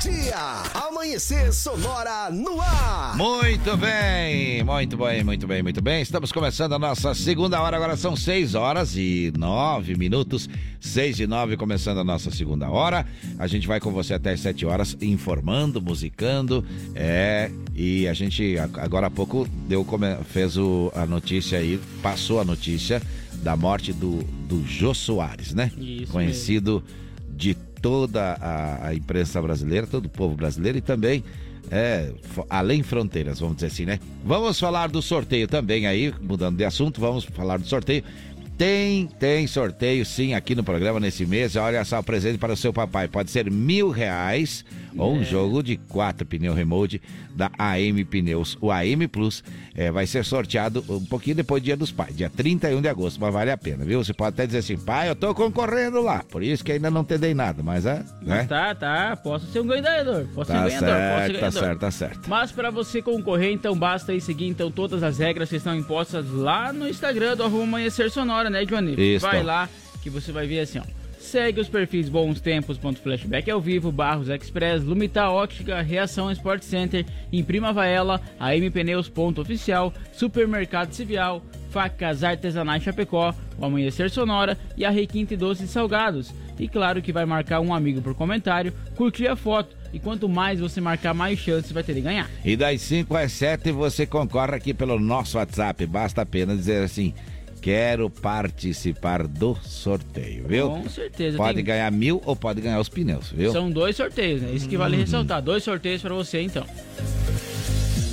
Dia! Amanhecer Sonora no ar! Muito bem, muito bem, muito bem, muito bem. Estamos começando a nossa segunda hora, agora são 6 horas e 9 minutos. 6 e 9, começando a nossa segunda hora. A gente vai com você até as 7 horas, informando, musicando. É, e a gente agora há pouco deu, fez o, a notícia aí, passou a notícia da morte do, do Jô Soares, né? Isso Conhecido mesmo. de toda a, a, imprensa brasileira, todo o povo brasileiro e também é, além fronteiras, vamos dizer assim, né? Vamos falar do sorteio também aí, mudando de assunto, vamos falar do sorteio. Tem, tem sorteio sim aqui no programa nesse mês. Olha só o presente para o seu papai. Pode ser mil reais ou um jogo de quatro pneu remote da AM Pneus. O AM Plus é, vai ser sorteado um pouquinho depois do Dia dos Pais, dia 31 de agosto, mas vale a pena, viu? Você pode até dizer assim, pai, eu tô concorrendo lá, por isso que ainda não te dei nada, mas é. Né? Tá, tá, posso ser um ganhador, posso tá ser um ganhador, certo, posso ser Tá ganhador. certo, tá certo. Mas para você concorrer, então basta aí seguir então todas as regras que estão impostas lá no Instagram do arroba Amanhecer Sonora, né, Johnny? Isso. Vai lá que você vai ver assim, ó. Segue os perfis Bons Tempos.flashback ao vivo, Barros Express, Lumita Óptica, Reação Sport Center, Imprima Vaela, AM Pneus Oficial, Supermercado Civial, Facas Artesanais Chapecó, o Amanhecer Sonora e a Requinte Doces Salgados. E claro que vai marcar um amigo por comentário, curtir a foto. E quanto mais você marcar, mais chances vai ter de ganhar. E das 5 às 7 você concorre aqui pelo nosso WhatsApp. Basta apenas dizer assim: quero participar do sorteio, viu? Com certeza. Pode tem- ganhar mil ou pode ganhar os pneus, viu? São dois sorteios, né? Isso que vale Uhum. ressaltar. Dois sorteios para você, então.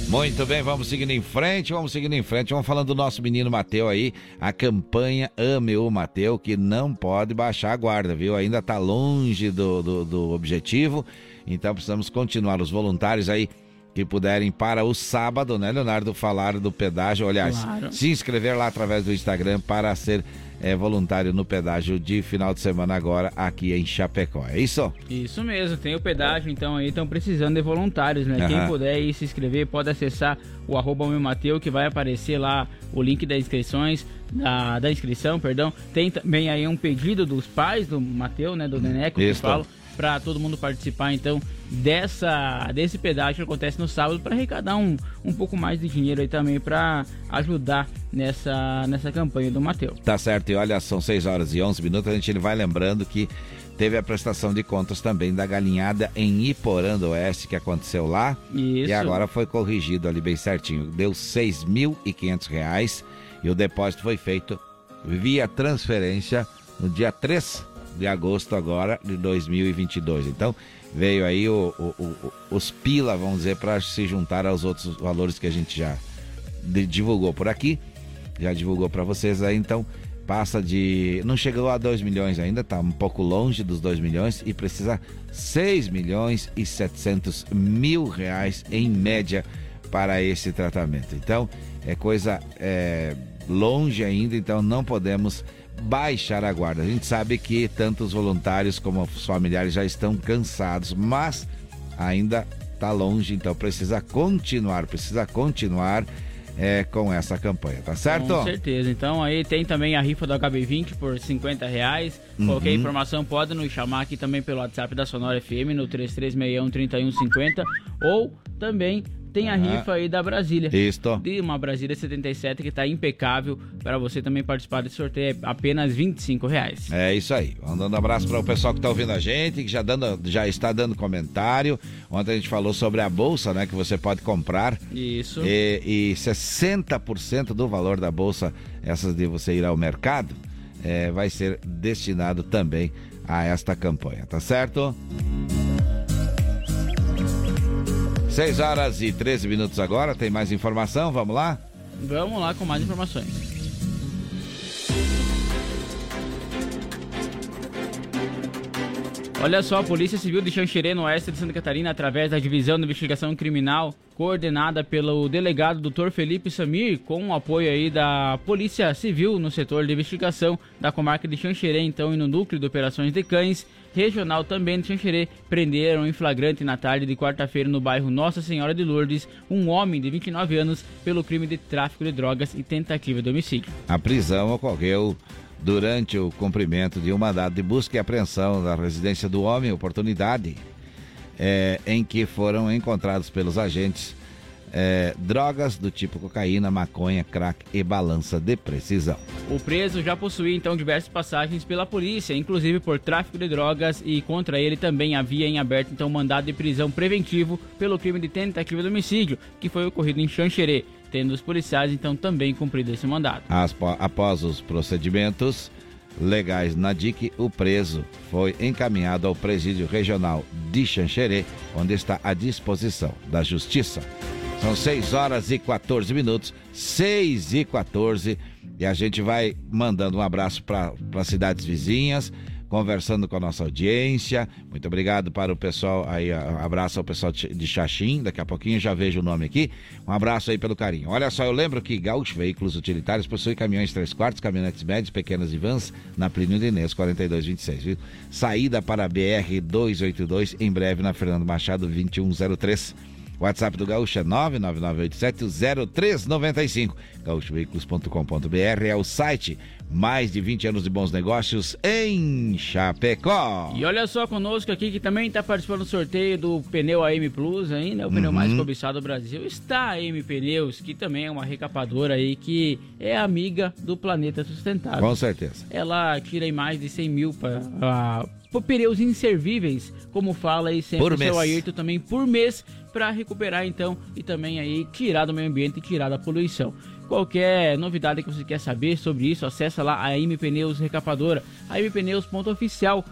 Muito bem, vamos seguindo em frente, vamos seguindo em frente. Vamos falando do nosso menino Mateu aí, a campanha Ame o Mateu, que não pode baixar a guarda, viu? Ainda tá longe do, do, do objetivo, então precisamos continuar. Os voluntários aí que puderem para o sábado, né, Leonardo, falar do pedágio. Aliás, Claro. se inscrever lá através do Instagram para ser é, voluntário no pedágio de final de semana agora aqui em Chapecó. É isso? Isso mesmo, tem o pedágio, então aí estão precisando de voluntários, né? Quem Aham. puder ir se inscrever pode acessar o arroba meu Mateu, que vai aparecer lá o link das inscrições, da, da inscrição, perdão. Tem também aí um pedido dos pais do Mateu, né? Do Neneco, que falam, para todo mundo participar, então, dessa desse pedágio que acontece no sábado, para arrecadar um, um pouco mais de dinheiro aí também, para ajudar nessa, nessa campanha do Mateu. Tá certo, e olha, são 6 horas e 11 minutos. A gente vai lembrando que teve a prestação de contas também da galinhada em Iporã do Oeste, que aconteceu lá. Isso. E agora foi corrigido ali bem certinho. Deu 6.500 reais e o depósito foi feito via transferência no dia 3 de agosto agora de 2022. Então veio aí o- o- o- os pila, vamos dizer, para se juntar aos outros valores que a gente já divulgou por aqui, já divulgou para vocês aí, então passa de. Não chegou a 2 milhões ainda, tá um pouco longe dos 2 milhões e precisa 6 milhões e 700 mil reais em média para esse tratamento. Então é coisa é, longe ainda, então não podemos baixar a guarda. A gente sabe que tanto os voluntários como os familiares já estão cansados, mas ainda está longe, então precisa continuar, precisa continuar é, com essa campanha, tá certo? Com certeza. Então aí tem também a rifa do HB20 por 50 reais. Qualquer Uhum. informação pode nos chamar aqui também pelo WhatsApp da Sonora FM no 3361-3150 ou também tem a rifa aí da Brasília. Isto. De uma Brasília 77 que está impecável para você também participar desse sorteio. É apenas 25 reais. É isso aí. Mandando um abraço para o pessoal que está ouvindo a gente, que já, dando, já está dando comentário. Ontem a gente falou sobre a bolsa, né? Que você pode comprar. Isso. E, e 60% do valor da bolsa, essas de você ir ao mercado, é, vai ser destinado também a esta campanha, tá certo? 6 horas e 13 minutos agora, tem mais informação, vamos lá? Vamos lá com mais informações. Olha só, a Polícia Civil de Xanxerê, no oeste de Santa Catarina, através da Divisão de Investigação Criminal, coordenada pelo delegado Dr. Felipe Samir, com o apoio aí da Polícia Civil no setor de investigação da comarca de Xanxerê, então, e no núcleo de operações de cães, regional também de Xanxerê, prenderam em flagrante na tarde de quarta-feira no bairro Nossa Senhora de Lourdes um homem de 29 anos pelo crime de tráfico de drogas e tentativa de homicídio. A prisão ocorreu durante o cumprimento de um mandado de busca e apreensão da residência do homem, oportunidade, é, em que foram encontrados pelos agentes é, drogas do tipo cocaína, maconha, crack e balança de precisão. O preso já possuía então diversas passagens pela polícia, inclusive por tráfico de drogas, e contra ele também havia em aberto então mandado de prisão preventivo pelo crime de tentativa de homicídio, que foi ocorrido em Xanxerê, tendo os policiais então também cumprido esse mandado. Após os procedimentos legais na DIC, o preso foi encaminhado ao presídio regional de Xanxerê, onde está à disposição da Justiça. São 6 horas e 14 minutos, 6 e 14, e a gente vai mandando um abraço para as cidades vizinhas, conversando com a nossa audiência. Muito obrigado para o pessoal aí, abraço ao pessoal de de Xaxim, daqui a pouquinho já vejo o nome aqui. Um abraço aí pelo carinho. Olha só, eu lembro que Gaúcho Veículos Utilitários possui caminhões 3 quartos, caminhonetes médios, pequenas e vans na Plínio de Inês 4226, viu? Saída para a BR 282 em breve na Fernando Machado 2103. WhatsApp do Gaúcho é 999870395. Gaúchoveículos.com.br é o site. Mais de 20 anos de bons negócios em Chapecó. E olha só conosco aqui que também está participando do sorteio do pneu AM Plus né? O pneu Uhum. mais cobiçado do Brasil. Está a AM Pneus, que também é uma recapadora aí que é amiga do Planeta Sustentável. Com certeza. Ela tira aí mais de 100 mil para pneus inservíveis, como fala aí sempre Por o seu mês. Ayrton também por mês para recuperar então e também aí tirar do meio ambiente e tirar da poluição. Qualquer novidade que você quer saber sobre isso, acessa lá a M Pneus Recapadora, a mpneus.oficial,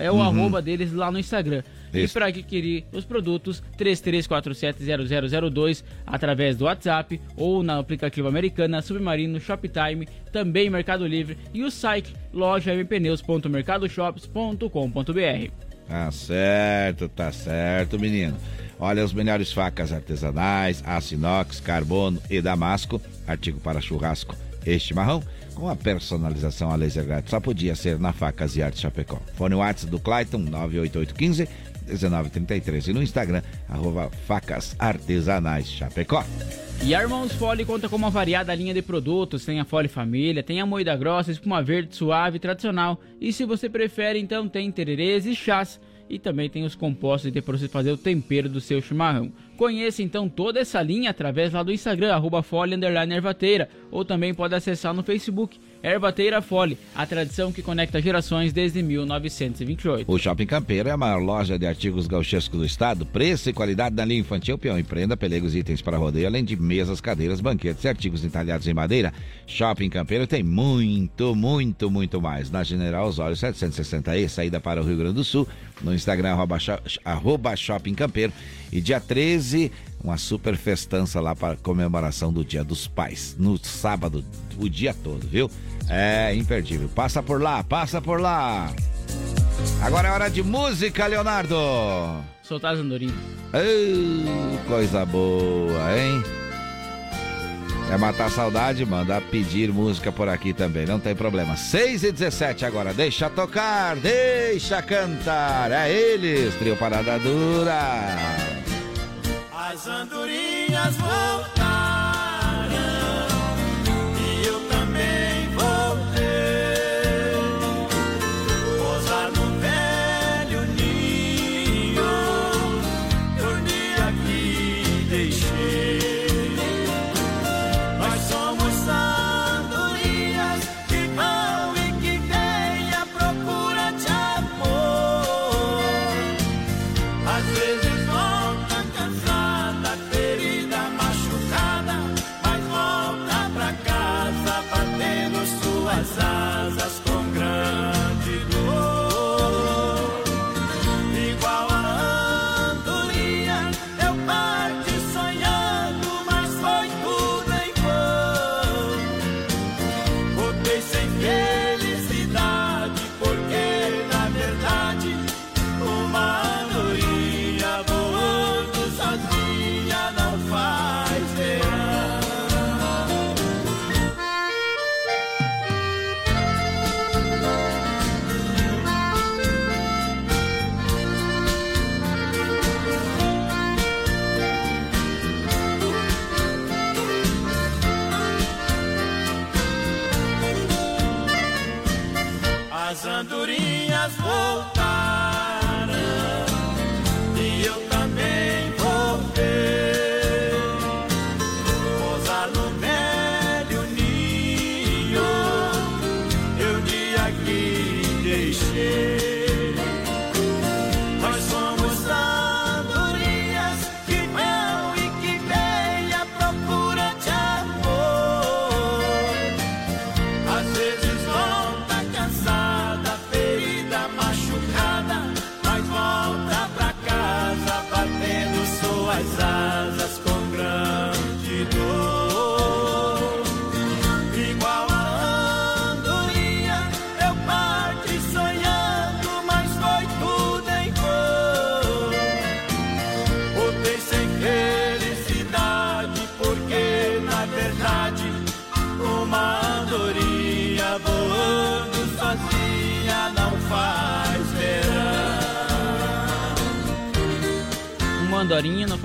é o Uhum. arroba deles lá no Instagram. E Isso. para adquirir os produtos, 33470002 através do WhatsApp ou na aplicativo Americana, Submarino, Shoptime, também Mercado Livre e o site loja mpneus.mercadoshops.com.br. Tá certo, tá certo, menino. Olha, os melhores facas artesanais, aço inox, carbono e damasco, artigo para churrasco e chimarrão, com a personalização a laser grátis. Só podia ser na Facas e Arte Chapecó. Fone WhatsApp do Clayton, 98815 1933 e no Instagram, arroba Facas Artesanais Chapecó. E a Irmãos Fole conta com uma variada linha de produtos, tem a Fole Família, tem a moída grossa, espuma verde suave tradicional e se você prefere então tem tererês e chás e também tem os compostos para você fazer o tempero do seu chimarrão. Conheça então toda essa linha através lá do Instagram, arroba Ervateira, ou também pode acessar no Facebook Ervateira Fole, a tradição que conecta gerações desde 1928. O Shopping Campeiro é a maior loja de artigos gauchescos do estado, preço e qualidade na linha infantil, peão e prenda, pelegos e itens para rodeio, além de mesas, cadeiras, banquetes e artigos entalhados em madeira. Shopping Campeiro tem muito, muito, muito mais. Na General Osório 760E, saída para o Rio Grande do Sul, no Instagram arroba, arroba Shopping Campeiro. E dia 13, uma super festança lá para comemoração do Dia dos Pais. No sábado, o dia todo, viu? É imperdível. Passa por lá, passa por lá. Agora é hora de música, Leonardo. Soltar as andorinhas. coisa boa, hein? Quer matar a saudade? Manda pedir música por aqui também, não tem problema. 6 e 17 agora, deixa tocar, deixa cantar. É eles, trio Parada Dura. As andorinhas voltaram. Andorinha não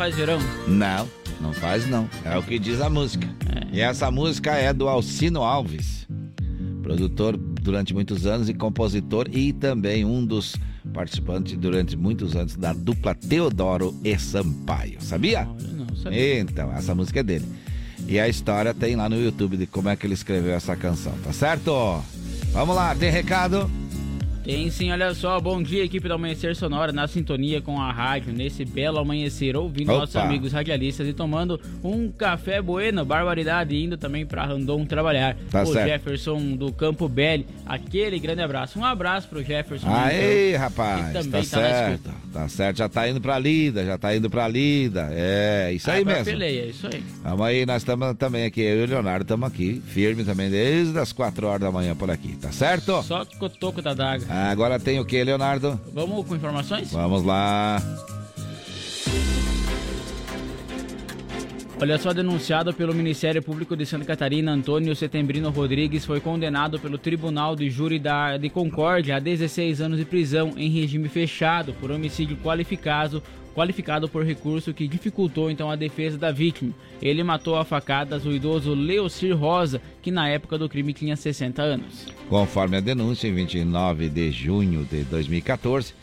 faz verão? Não, não faz não. É o que diz a música. É. E essa música é do Alcino Alves, produtor durante muitos anos e compositor e também um dos participantes durante muitos anos da dupla Teodoro e Sampaio. Sabia? Não, não sabia. Então, essa música é dele. E a história tem lá no YouTube de como é que ele escreveu essa canção, tá certo? Vamos lá, tem recado? Tem sim, olha só, bom dia, equipe do Amanhecer Sonora, na sintonia com a rádio, nesse belo amanhecer, ouvindo Opa. nossos amigos radialistas e tomando um café bueno, barbaridade, indo também para Randon trabalhar. Tá o certo. Jefferson do Campo Belli, aquele grande abraço. Um abraço pro Jefferson. Aí, então, rapaz, tá, tá certo. Tá certo, já tá indo pra lida, já tá indo pra lida. É, isso aí, mesmo. Peleia, é isso aí. Vamos aí, nós estamos também aqui, eu e o Leonardo estamos aqui, firme também, desde as 4 horas da manhã por aqui, tá certo? Só cotoco da daga. Agora tem o que, Leonardo? Vamos com informações? Vamos lá. Olha só, denunciado pelo Ministério Público de Santa Catarina, Antônio Setembrino Rodrigues foi condenado pelo Tribunal de Júri da, de Concórdia a 16 anos de prisão em regime fechado por homicídio qualificado qualificado por recurso que dificultou então a defesa da vítima. Ele matou a facadas o idoso Leocir Rosa, que na época do crime tinha 60 anos. Conforme a denúncia, em 29 de junho de 2014,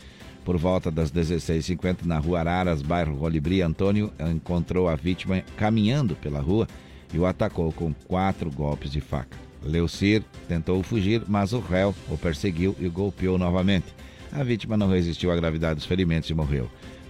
por volta das 16h50, na rua Araras, bairro Rolibri, Antônio encontrou a vítima caminhando pela rua e o atacou com quatro golpes de faca. Leucir tentou fugir, mas o réu o perseguiu e golpeou novamente. A vítima não resistiu à gravidade dos ferimentos e morreu.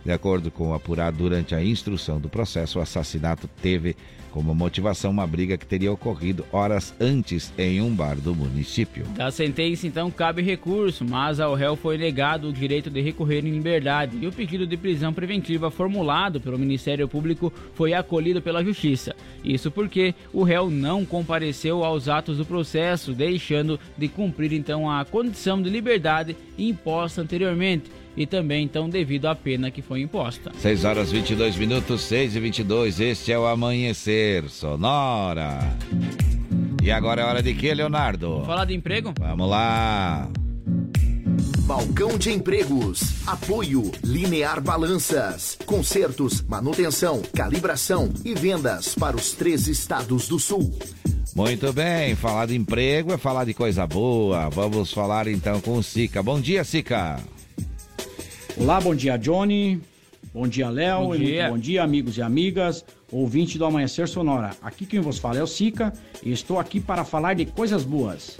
De acordo com o apurado durante a instrução do processo, o assassinato teve como motivação uma briga que teria ocorrido horas antes em um bar do município. Da sentença, então, cabe recurso, mas ao réu foi negado o direito de recorrer em liberdade e o pedido de prisão preventiva formulado pelo Ministério Público foi acolhido pela Justiça. Isso porque o réu não compareceu aos atos do processo, deixando de cumprir então a condição de liberdade imposta anteriormente e também então devido à pena que foi imposta. 6 horas 22 minutos, 6 e 22, este é o Amanhecer Sonora. E agora é hora de quê, Leonardo? Falar de emprego? Vamos lá. Balcão de Empregos. Apoio Linear Balanças. Consertos, manutenção, calibração e vendas para os três estados do sul. Muito bem, falar de emprego é falar de coisa boa. Vamos falar então com o Sica. Bom dia, Sica. Olá, bom dia, Johnny. Bom dia, Léo. Bom dia. bom dia, amigos e amigas, ouvinte do Amanhecer Sonora. Aqui quem vos fala é o Sica e estou aqui para falar de coisas boas.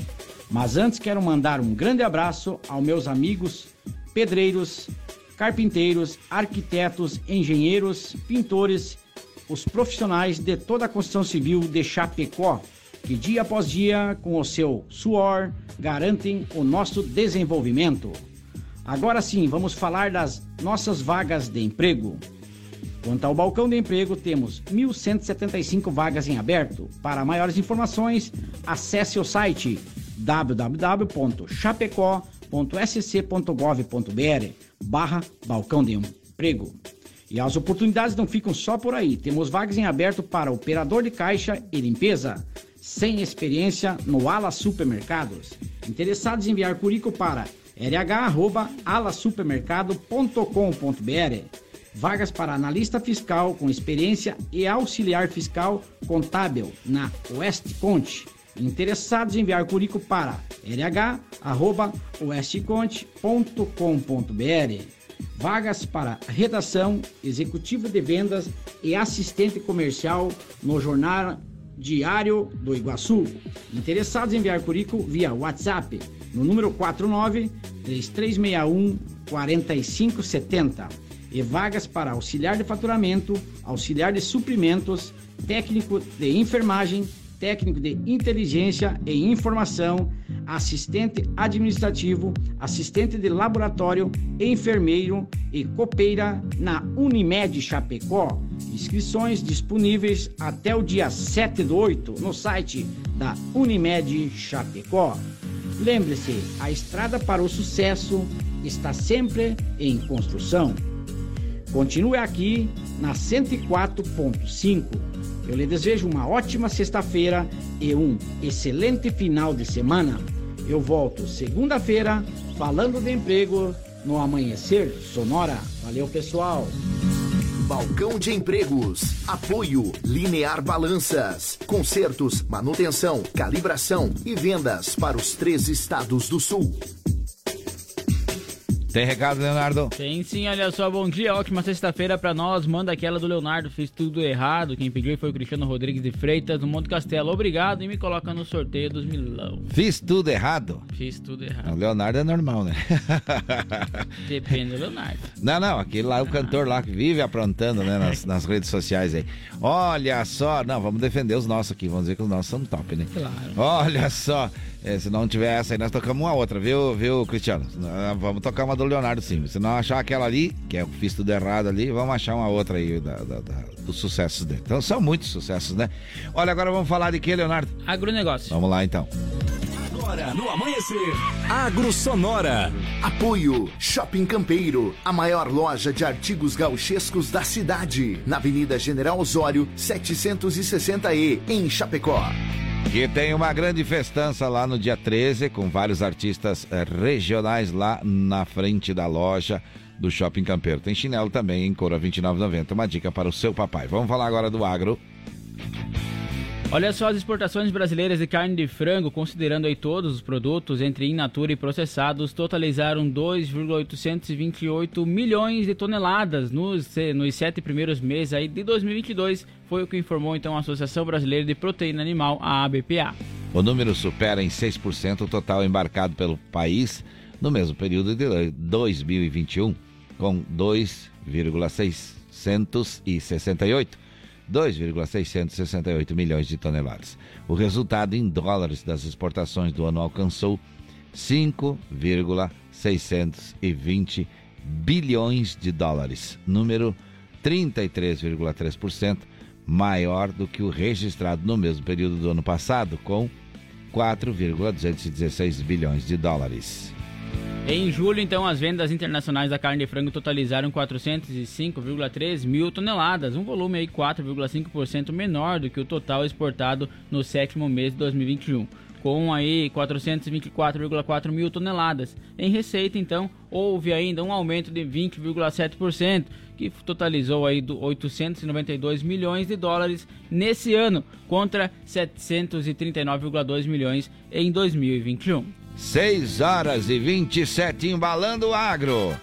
Mas antes quero mandar um grande abraço aos meus amigos pedreiros, carpinteiros, arquitetos, engenheiros, pintores, os profissionais de toda a construção civil de Chapecó, que dia após dia, com o seu suor, garantem o nosso desenvolvimento. Agora sim, vamos falar das nossas vagas de emprego. Quanto ao balcão de emprego, temos 1.175 vagas em aberto. Para maiores informações, acesse o site www.chapecó.sc.gov.br barra balcão de emprego. E as oportunidades não ficam só por aí. Temos vagas em aberto para operador de caixa e limpeza, sem experiência no Ala Supermercados. Interessados em enviar currículo para rh.alasupermercado.com.br. Vagas para analista fiscal com experiência e auxiliar fiscal contábil na Oeste Conte. Interessados em enviar currículo para rh.oesteconte.com.br. Vagas para redação, executivo de vendas e assistente comercial no Jornal Diário do Iguaçu. Interessados em enviar currículo via WhatsApp no número 49 3361 4570 e vagas para auxiliar de faturamento, auxiliar de suprimentos, técnico de enfermagem, técnico de inteligência e informação, assistente administrativo, assistente de laboratório, enfermeiro e copeira na Unimed Chapecó. Inscrições disponíveis até o dia 7 do 8 no site da Unimed Chapecó. Lembre-se, a estrada para o sucesso está sempre em construção. Continue aqui na 104.5. Eu lhe desejo uma ótima sexta-feira e um excelente final de semana. Eu volto segunda-feira falando de emprego no Amanhecer Sonora. Valeu, pessoal! Balcão de Empregos. Apoio Linear Balanças. Consertos, manutenção, calibração e vendas para os três estados do sul. Tem recado, Leonardo? Tem sim, olha só, bom dia, ótima sexta-feira pra nós. Manda aquela do Leonardo, fiz tudo errado. Quem pediu foi o Cristiano Rodrigues de Freitas, do Monte Castelo. Obrigado e me coloca no sorteio dos milão. Fiz tudo errado? Fiz tudo errado. O Leonardo é normal, né? [LAUGHS] Depende do Leonardo. Não, não, aquele lá é o cantor lá que vive aprontando, né, nas, nas redes sociais aí. Olha só, não, vamos defender os nossos aqui, vamos dizer que os nossos são top, né? Claro. Olha só. É, se não tiver essa aí, nós tocamos uma outra, viu, viu, Cristiano? Vamos tocar uma do Leonardo sim. Se não achar aquela ali, que é o fiz tudo errado ali, vamos achar uma outra aí da, da, da, dos sucessos dele. Então são muitos sucessos, né? Olha, agora vamos falar de que, Leonardo? Agronegócio. Vamos lá então. Agora, no amanhecer, Agro Sonora. Apoio Shopping Campeiro, a maior loja de artigos gauchescos da cidade, na Avenida General Osório, 760E, em Chapecó. Que tem uma grande festança lá no dia 13, com vários artistas eh, regionais lá na frente da loja do Shopping Campeiro. Tem chinelo também em couro a R$ 29,90. Uma dica para o seu papai. Vamos falar agora do agro. Olha só as exportações brasileiras de carne de frango, considerando aí todos os produtos entre in natura e processados, totalizaram 2,828 milhões de toneladas nos, nos sete primeiros meses aí de 2022, foi o que informou então a Associação Brasileira de Proteína Animal, a ABPA. O número supera em 6% o total embarcado pelo país no mesmo período de 2021, com 2,668 2,668 milhões de toneladas. O resultado em dólares das exportações do ano alcançou 5,620 bilhões de dólares, número 33,3% maior do que o registrado no mesmo período do ano passado, com 4,216 bilhões de dólares. Em julho, então, as vendas internacionais da carne de frango totalizaram 405,3 mil toneladas, um volume aí 4,5% menor do que o total exportado no sétimo mês de 2021, com aí 424,4 mil toneladas. Em receita, então, houve ainda um aumento de 20,7%, que totalizou aí 892 milhões de dólares nesse ano, contra 739,2 milhões em 2021. 6 horas e 27, embalando o agro.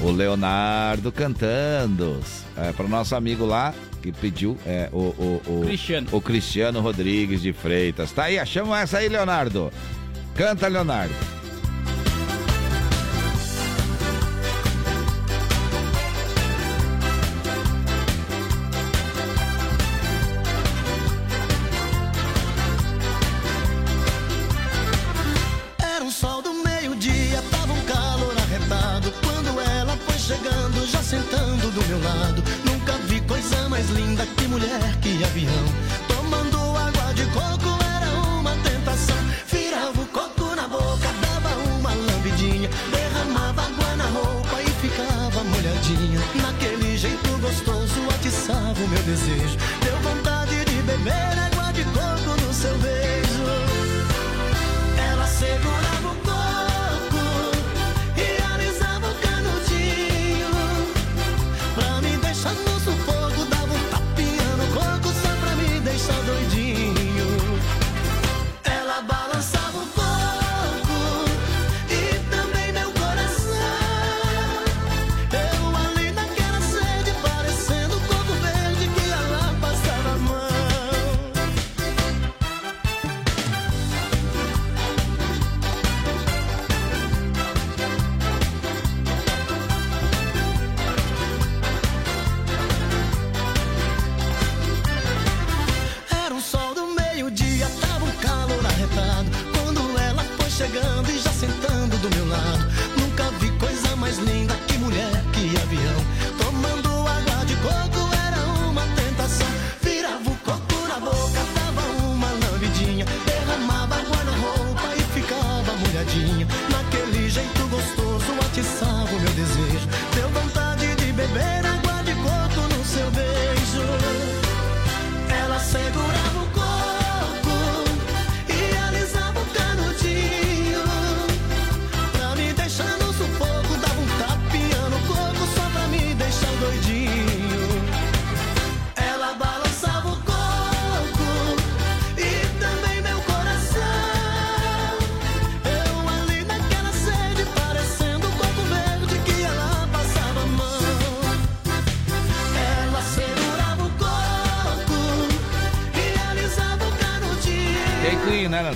O Leonardo cantando. É, para o nosso amigo lá, que pediu, é, o, o, o, Cristiano. o Cristiano Rodrigues de Freitas. Tá aí, achamos essa aí, Leonardo. Canta, Leonardo.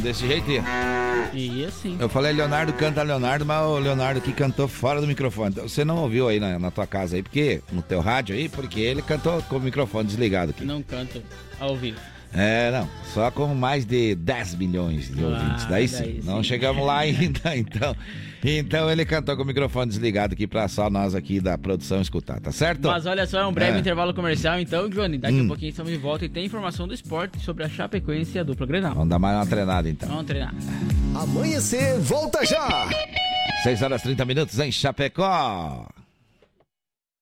Desse jeito. E assim. Eu falei Leonardo canta Leonardo, mas o Leonardo que cantou fora do microfone. Então, você não ouviu aí na, na, tua casa aí, porque no teu rádio aí, porque ele cantou com o microfone desligado aqui. Não canto ao vivo. É, não. Só com mais de 10 milhões de ouvintes. Daí sim. daí não sim. chegamos lá ainda, [LAUGHS] então. Então ele cantou com o microfone desligado aqui pra só nós aqui da produção escutar, tá certo? Mas olha só, é um breve É. intervalo comercial, então, Johnny. Daqui a Hum. pouquinho estamos de volta e tem informação do esporte sobre a Chapecoense e a dupla Grenal. Vamos dar mais uma treinada então. Vamos treinar. Amanhecer, volta já! 6 horas 30 minutos em Chapecó.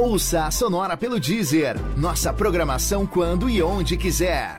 Ouça a Sonora pelo Deezer. Nossa programação quando e onde quiser.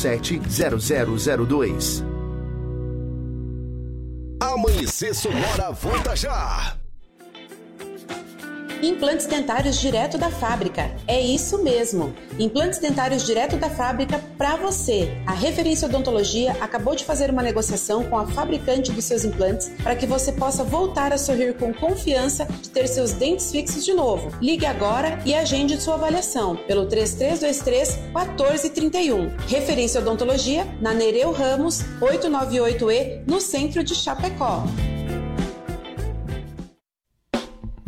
3347 0002. Amanhecer Sonora, volta já! Implantes dentários direto da fábrica. É isso mesmo. Implantes dentários direto da fábrica para você. A Referência Odontologia acabou de fazer uma negociação com a fabricante dos seus implantes para que você possa voltar a sorrir com confiança de ter seus dentes fixos de novo. Ligue agora e agende sua avaliação pelo 3323 1431. Referência Odontologia na Nereu Ramos 898E, no centro de Chapecó.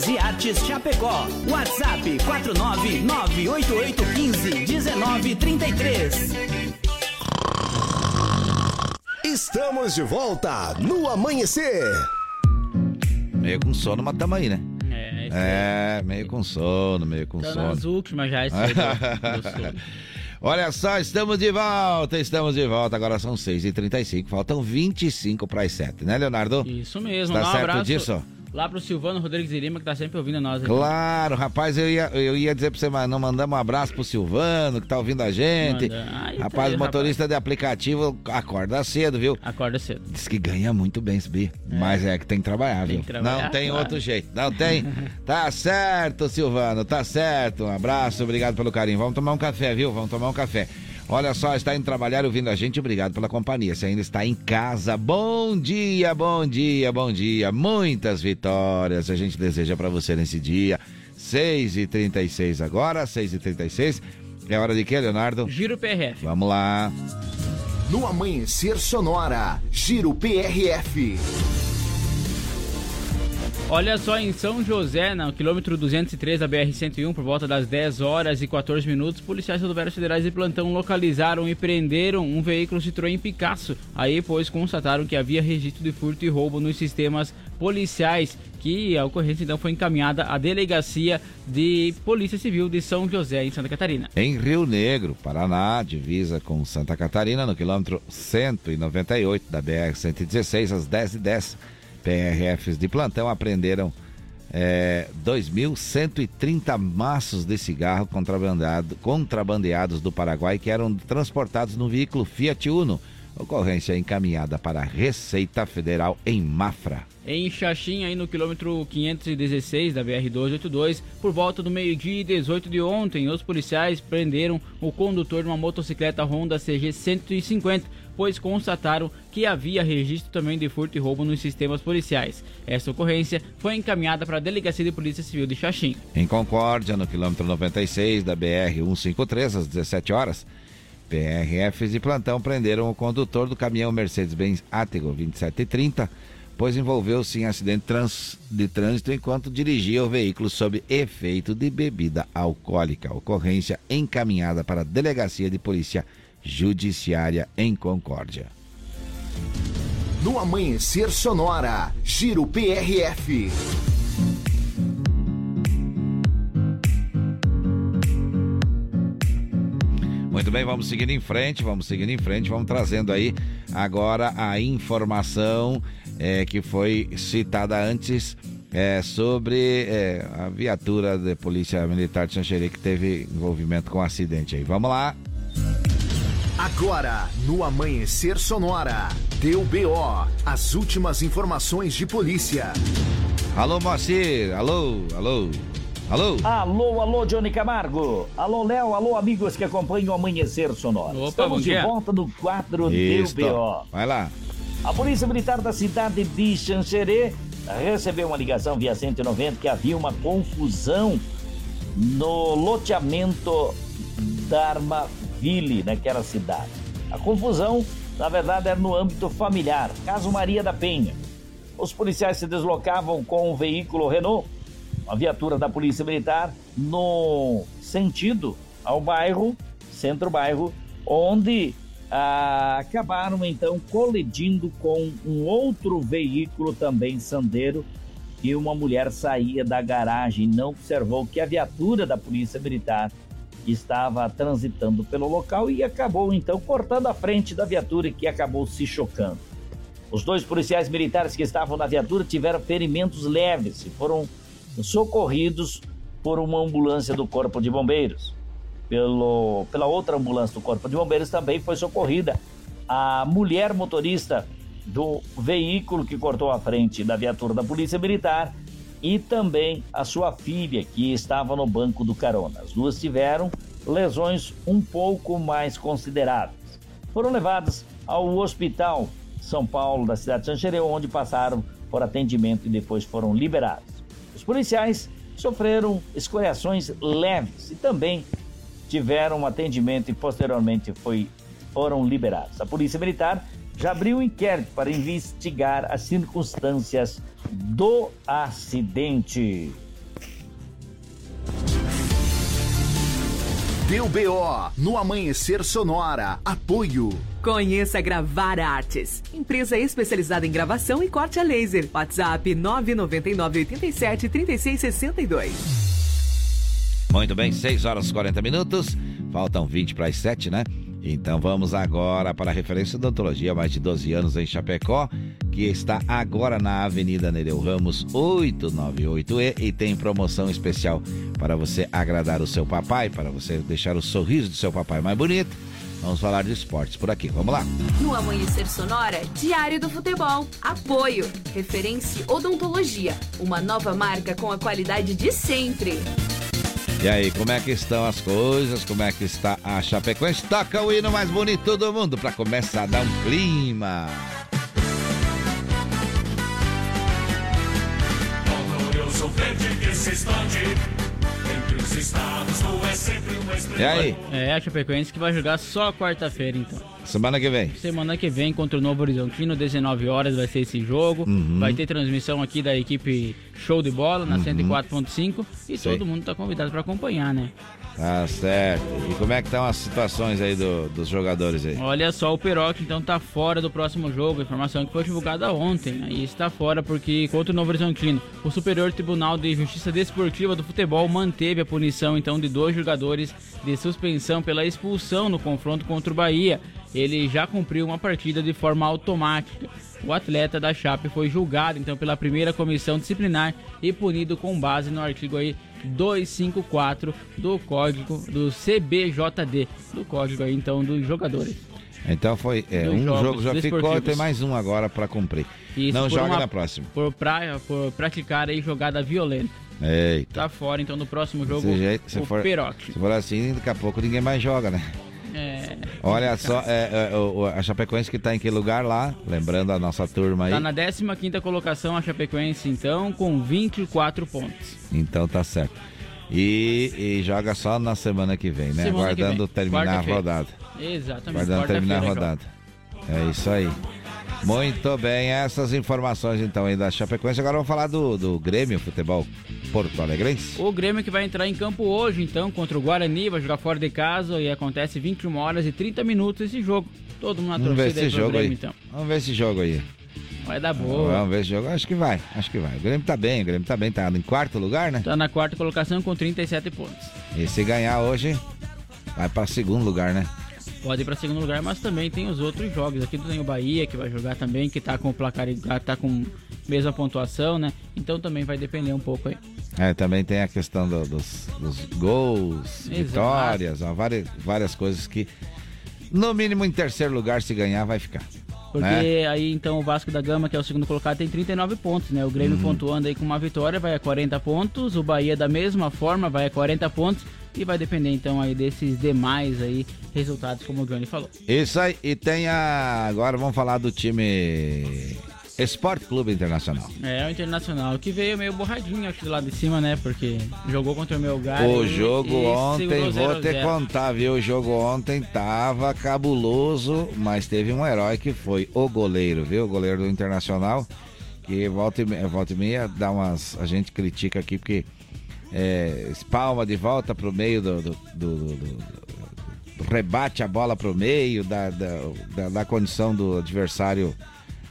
Facas e Artes Chapecó. WhatsApp 49988151933. Estamos de volta no Amanhecer. Meio com sono, mas tamo aí, né? É, isso É, meio com sono, meio com Tá sono. nas últimas já, esse aí do- do [LAUGHS] sono. Olha só, estamos de volta, estamos de volta. Agora são 6h35, faltam 25 para as 7, né, Leonardo? Isso mesmo, Tá um certo abraço. disso? Lá pro Silvano Rodrigues de Lima, que tá sempre ouvindo nós. Aqui. Claro, rapaz, eu ia, eu ia dizer pra você, mas não mandamos um abraço pro Silvano, que tá ouvindo a gente. Ai, tá rapaz, aí, motorista de aplicativo acorda cedo, viu? Acorda cedo. Diz que ganha muito bem, Sbi. Mas é que tem que trabalhar, Tem viu? que trabalhar, não tem claro. outro jeito. Não tem. [LAUGHS] tá certo, Silvano, tá certo. Um abraço, obrigado pelo carinho. Vamos tomar um café, viu? Vamos tomar um café. Olha só, está indo trabalhar ouvindo a gente, obrigado pela companhia. Se ainda está em casa, bom dia, bom dia, bom dia. Muitas vitórias a gente deseja para você nesse dia. 6h36 agora, 6h36. É hora de quê, Leonardo? Giro PRF. Vamos lá. No Amanhecer Sonora, Giro PRF. Olha só, em São José, no quilômetro 203 da BR-101, por volta das 10 horas e 14 minutos, policiais rodoviários federais de plantão localizaram e prenderam um veículo Citroën Picasso. Aí, pois, constataram que havia registro de furto e roubo nos sistemas policiais, que a ocorrência então foi encaminhada à Delegacia de Polícia Civil de São José, em Santa Catarina. Em Rio Negro, Paraná, divisa com Santa Catarina, no quilômetro 198 da BR-116, às 10h10. PRFs de plantão apreenderam é, 2.130 maços de cigarro contrabandeado, contrabandeados do Paraguai que eram transportados no veículo Fiat Uno. Ocorrência encaminhada para a Receita Federal em Mafra. Em Xaxim, aí no quilômetro 516 da BR-282, por volta do meio-dia e 18 de ontem, os policiais prenderam o condutor de uma motocicleta Honda CG 150, pois constataram que havia registro também de furto e roubo nos sistemas policiais. Essa ocorrência foi encaminhada para a Delegacia de Polícia Civil de Xaxim. Em Concórdia, no quilômetro 96 da BR-153, às 17 horas, PRFs de plantão prenderam o condutor do caminhão Mercedes-Benz Atego 2730, pois envolveu-se em acidente trans- de trânsito enquanto dirigia o veículo sob efeito de bebida alcoólica. Ocorrência encaminhada para a Delegacia de Polícia Judiciária em Concórdia. No Amanhecer Sonora, Giro PRF. Muito bem, vamos seguindo em frente, vamos seguindo em frente, vamos trazendo aí agora a informação eh, que foi citada antes eh, sobre eh, a viatura da Polícia Militar de Xanxerê que teve envolvimento com o acidente aí. Vamos lá. Agora, no Amanhecer Sonora, deu BO, as últimas informações de polícia. Alô, Moacir, alô, alô, alô. Alô, alô, Johnny Camargo. Alô, Léo, alô, amigos que acompanham o Amanhecer Sonora. Opa, Estamos de volta no quadro Isso, Deu BO. vai lá. A Polícia Militar da cidade de Xanxerê recebeu uma ligação via 190 que havia uma confusão no loteamento Dharmaville, naquela cidade. A confusão, na verdade, era no âmbito familiar, caso Maria da Penha. Os policiais se deslocavam com um veículo Renault, uma viatura da Polícia Militar, no sentido ao bairro, centro-bairro, onde ah, acabaram então colidindo com um outro veículo também sandeiro e uma mulher saía da garagem e não observou que a viatura da Polícia Militar estava transitando pelo local e acabou então cortando a frente da viatura que acabou se chocando. Os dois policiais militares que estavam na viatura tiveram ferimentos leves e foram socorridos por uma ambulância do Corpo de Bombeiros. Pelo, pela outra ambulância do Corpo de Bombeiros também foi socorrida a mulher motorista do veículo que cortou a frente da viatura da Polícia Militar e também a sua filha, que estava no banco do carona. As duas tiveram lesões um pouco mais consideráveis. Foram levadas ao Hospital São Paulo da cidade de Xanxerê, onde passaram por atendimento e depois foram liberados. Os policiais sofreram escoriações leves e também tiveram atendimento e posteriormente foi, foram liberados. A Polícia Militar já abriu um inquérito para investigar as circunstâncias do acidente. Deu BO no Amanhecer Sonora. Apoio. Conheça a Gravar Artes, empresa especializada em gravação e corte a laser. WhatsApp 999 87 36 62. Muito bem, 6 horas e 40 minutos. Faltam 20 para as 7, né? Então vamos agora para a referência odontologia, mais de 12 anos em Chapecó, que está agora na Avenida Nereu Ramos 898E e tem promoção especial para você agradar o seu papai, para você deixar o sorriso do seu papai mais bonito. Vamos falar de esportes por aqui. Vamos lá. No Amanhecer Sonora, Diário do Futebol. Apoio. Referência Odontologia. Uma nova marca com a qualidade de sempre. E aí, como é que estão as coisas? Como é que está a Chapecoense? Toca o hino mais bonito do mundo para começar a dar um clima. Verde estados, é sempre uma E aí? É, a Chapecoense que vai jogar só quarta-feira, então. Semana que vem. Semana que vem contra o Novo Horizontino, 19 horas vai ser esse jogo. Uhum. Vai ter transmissão aqui da equipe Show de Bola na Uhum. 104.5 e Sei. todo mundo tá convidado para acompanhar, né? Tá certo. E como é que estão as situações aí do- dos jogadores aí? Olha só, o Peroc então tá fora do próximo jogo, informação que foi divulgada ontem. Aí está fora porque contra o Novo Horizontino, o Superior Tribunal de Justiça Desportiva do Futebol manteve a punição então de dois jogadores de suspensão pela expulsão no confronto contra o Bahia. Ele já cumpriu uma partida de forma automática. O atleta da Chape foi julgado então pela primeira comissão disciplinar e punido com base no artigo aí 254 do código do CBJD, do código aí então dos jogadores. Então foi. É, um jogo já ficou, tem mais um agora para cumprir. Isso Não joga uma- na próxima. Por, pra, por praticar aí jogada violenta. Eita. Tá fora então no próximo jogo jeito, se o for, se for assim, daqui a pouco ninguém mais joga, né? É, Olha só, é, é, a Chapecoense que tá em que lugar lá? Lembrando a nossa turma aí. tá na 15ª colocação a Chapecoense então com 24 pontos. Então tá certo. E, e joga só na semana que vem, né? Semana Aguardando terminar a rodada. Exatamente. Aguardando terminar a rodada. É isso aí. Muito bem, essas informações então aí da Chapecoense. Agora vamos falar do, do Grêmio Futebol Porto Alegrense. O Grêmio que vai entrar em campo hoje, então, contra o Guarani, vai jogar fora de casa e acontece 21 horas e 30 minutos esse jogo. Todo mundo na Vamos ver torcida esse aí pro jogo Grêmio, aí. então. Vamos ver esse jogo aí. Vai dar boa. Vamos ver esse jogo. Acho que vai, acho que vai. O Grêmio tá bem, o Grêmio tá bem, tá em quarto lugar, né? Tá na quarta colocação com 37 pontos. E se ganhar hoje, vai pra segundo lugar, né? Pode ir para segundo lugar, mas também tem os outros jogos. Aqui tem o Bahia, que vai jogar também, que tá com o placar igual, tá com mesma pontuação, né? Então também vai depender um pouco aí. É, também tem a questão do- dos, dos gols, Exato. vitórias, ó, várias, várias coisas que, no mínimo, em terceiro lugar, se ganhar, vai ficar. Porque né? aí então o Vasco da Gama, que é o segundo colocado, tem 39 pontos, né? O Grêmio Uhum. pontuando aí com uma vitória, vai a 40 pontos. O Bahia da mesma forma, vai a 40 pontos. E vai depender então aí desses demais aí resultados, como o Johnny falou. Isso aí, e tem a. Agora vamos falar do time Esporte Clube Internacional. É, o Internacional, que veio meio borradinho aqui do lado de cima, né? Porque jogou contra o Melgar. O jogo e ontem, vou 0 a te 0. contar, viu? O jogo ontem tava cabuloso, mas teve um herói que foi o goleiro, viu? O goleiro do Internacional, que volta e meia, volta e meia dá umas. A gente critica aqui porque é, espalma de volta pro meio do. do- do- do- rebate a bola pro meio, da, da, da, da condição do adversário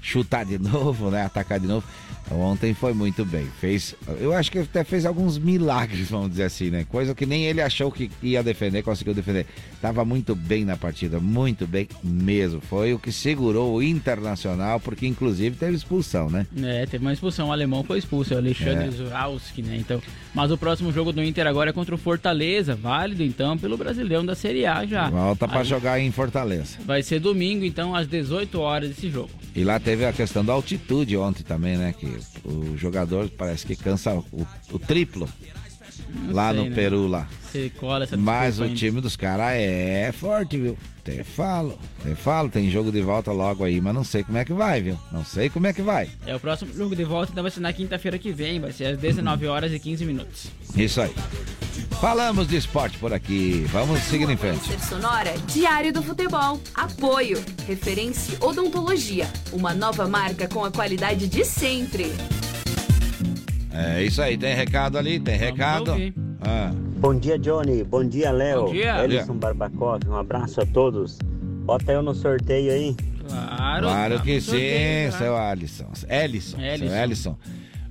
chutar de [LAUGHS] novo, né? Atacar de novo. Ontem foi muito bem. Fez, eu acho que até fez alguns milagres, vamos dizer assim, né? Coisa que nem ele achou que ia defender, conseguiu defender. Tava muito bem na partida, muito bem mesmo. Foi o que segurou o Internacional, porque inclusive teve expulsão, né? É, teve uma expulsão. O alemão foi expulso, é o Alexandre É. Zuralski, né? Então, mas o próximo jogo do Inter agora é contra o Fortaleza, válido então pelo Brasileirão da Série A já. Volta Aí jogar em Fortaleza. Vai ser domingo, então, às 18 horas esse jogo. E lá teve a questão da altitude ontem também, né? Que o jogador parece que cansa o, o triplo Não lá sei, no né? Peru lá. Você cola essa Mas o ainda. time dos caras é forte, viu? Te falo, te falo, tem jogo de volta logo aí, mas não sei como é que vai, viu? Não sei como é que vai. É o próximo jogo de volta, então vai ser na quinta-feira que vem, vai ser às 19 horas e 15 minutos. Isso aí. Falamos de esporte por aqui. Vamos seguir em frente. Sonora, Diário do Futebol. Apoio. Referência Odontologia. Uma nova marca com a qualidade de sempre. É isso aí, tem recado ali, tem recado. ouvir. Ah, Bom dia, Johnny. Bom dia, Léo. Bom dia. Elison Barbacov. Um abraço a todos. Bota eu no sorteio aí. Claro. claro tá que sim, sorteio, tá? seu Alisson. Ellison, seu Ellison. Ellison.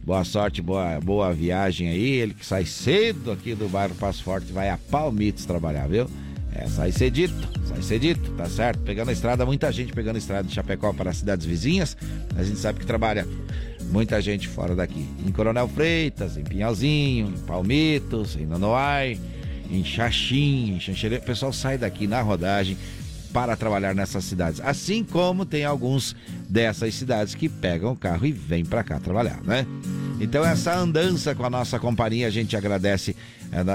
Boa sorte, boa, boa viagem aí. Ele que sai cedo aqui do bairro Passo Forte vai a Palmitos trabalhar, viu? É, sai cedito, sai cedito, tá certo? Pegando a estrada, muita gente pegando a estrada de Chapecó para as cidades vizinhas. A gente sabe que trabalha muita gente fora daqui. Em Coronel Freitas, em Pinhalzinho, em Palmitos, em Nonoai, em Xaxim, em Xanxerê. O pessoal sai daqui na rodagem para trabalhar nessas cidades. Assim como tem alguns dessas cidades que pegam o carro e vêm para cá trabalhar, né? Então essa andança com a nossa companhia, a gente agradece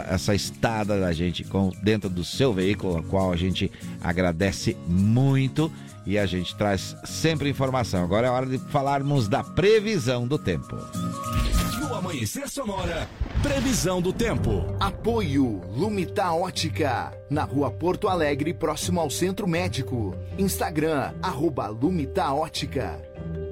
essa estada da gente com, dentro do seu veículo, a qual a gente agradece muito e a gente traz sempre informação. Agora é hora de falarmos da previsão do tempo. No Amanhecer Sonora, previsão do tempo. Apoio Lumita Ótica, na rua Porto Alegre, próximo ao Centro Médico. Instagram, arroba Lumita Ótica.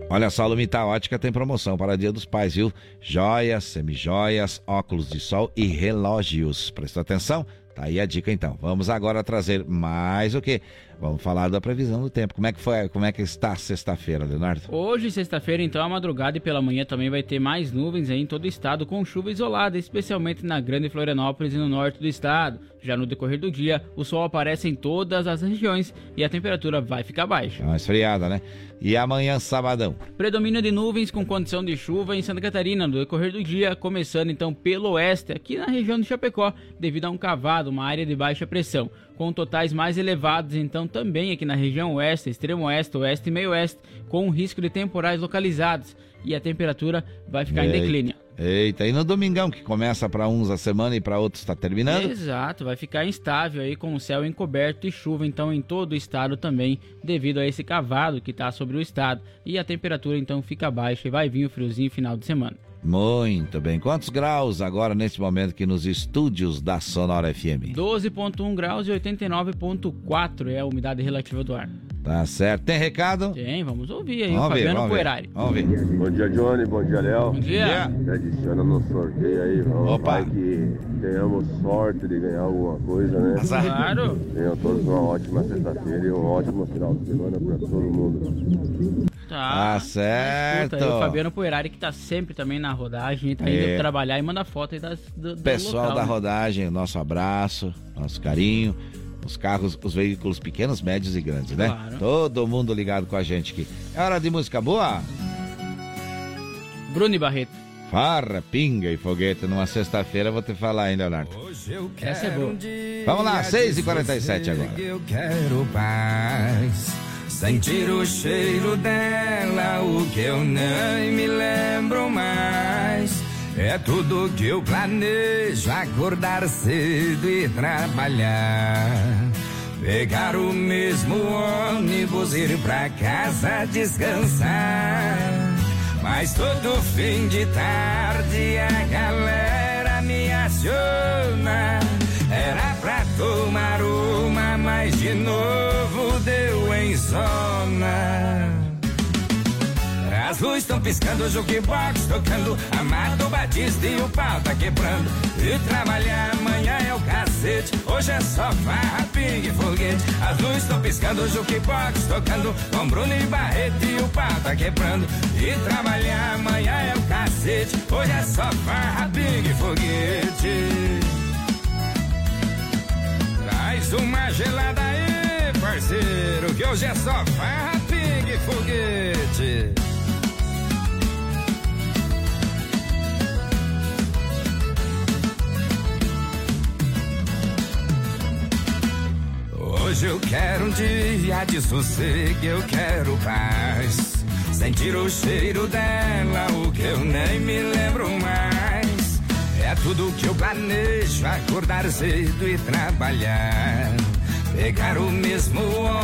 Olha só, a Lumita Ótica tem promoção para Dia dos Pais, viu? Joias, semijoias, óculos de sol e relógios. Presta atenção, tá aí a dica então. Vamos agora trazer mais o que? Vamos falar da previsão do tempo. Como é que foi? Como é que está sexta-feira, Leonardo? Hoje, sexta-feira, então, a madrugada e pela manhã também vai ter mais nuvens aí em todo o estado, com chuva isolada, especialmente na Grande Florianópolis e no norte do estado. Já no decorrer do dia, o sol aparece em todas as regiões e a temperatura vai ficar baixa. É uma esfriada, né? E amanhã, sabadão? Predomínio de nuvens com condição de chuva em Santa Catarina no decorrer do dia, começando então pelo oeste, aqui na região de Chapecó, devido a um cavado, uma área de baixa pressão, com totais mais elevados então também aqui na região oeste, extremo oeste, oeste e meio oeste, com risco de temporais localizados e a temperatura vai ficar Eita. em declínio. Eita, e no domingão, que começa para uns a semana e para outros está terminando? Exato, vai ficar instável aí com o céu encoberto e chuva então em todo o estado também, devido a esse cavado que está sobre o estado. E a temperatura então fica baixa e vai vir o friozinho final de semana. Muito bem. Quantos graus agora nesse momento aqui nos estúdios da Sonora FM? 12.1 graus e 89.4 é a umidade relativa do ar. Tá certo. Tem recado? Tem, vamos ouvir aí Vamos o ver, Fabiano vamos ver. Poerari. Vamos ver. Bom dia, Johnny. Bom dia, Léo. Bom dia. Adiciona no sorteio aí. Vamos Opa. Que tenhamos sorte de ganhar alguma coisa, né? Azar. Claro. Tenham todos uma ótima sexta-feira e um ótimo final de semana para todo mundo. Tá. Tá certo. Escuta aí o Fabiano Poerari que tá sempre também na rodagem, tá indo É. trabalhar e manda foto aí das, do, do Pessoal local, da né? rodagem, nosso abraço, nosso carinho. Os carros, os veículos pequenos, médios e grandes, né? Claro. Todo mundo ligado com a gente aqui. É hora de música boa? Bruno e Barreto. Farra, pinga e foguete numa sexta-feira, vou te falar, hein, Leonardo? Essa é boa. Vamos lá, 6h47 agora. Eu quero paz. Sentir o cheiro dela, o que eu nem me lembro mais. É tudo que eu planejo, acordar cedo e trabalhar. Pegar o mesmo ônibus, ir pra casa descansar. Mas todo fim de tarde a galera me aciona. Era pra tomar uma, mas de novo deu em zona. As luzes estão piscando, o jukebox tocando, Amado Batista e o pau tá quebrando. E trabalhar amanhã é o cacete, hoje é só farra, pingue e foguete. As luzes estão piscando, o jukebox tocando, com Bruno e Barreto e o pau tá quebrando. E trabalhar amanhã é o cacete, hoje é só farra, pingue e foguete. Uma gelada aí, parceiro, que hoje é só farra, pingue foguete. Hoje eu quero um dia de sossego, eu quero paz. Sentir o cheiro dela, o que eu nem me lembro mais. É tudo que eu planejo, acordar cedo e trabalhar. Pegar o mesmo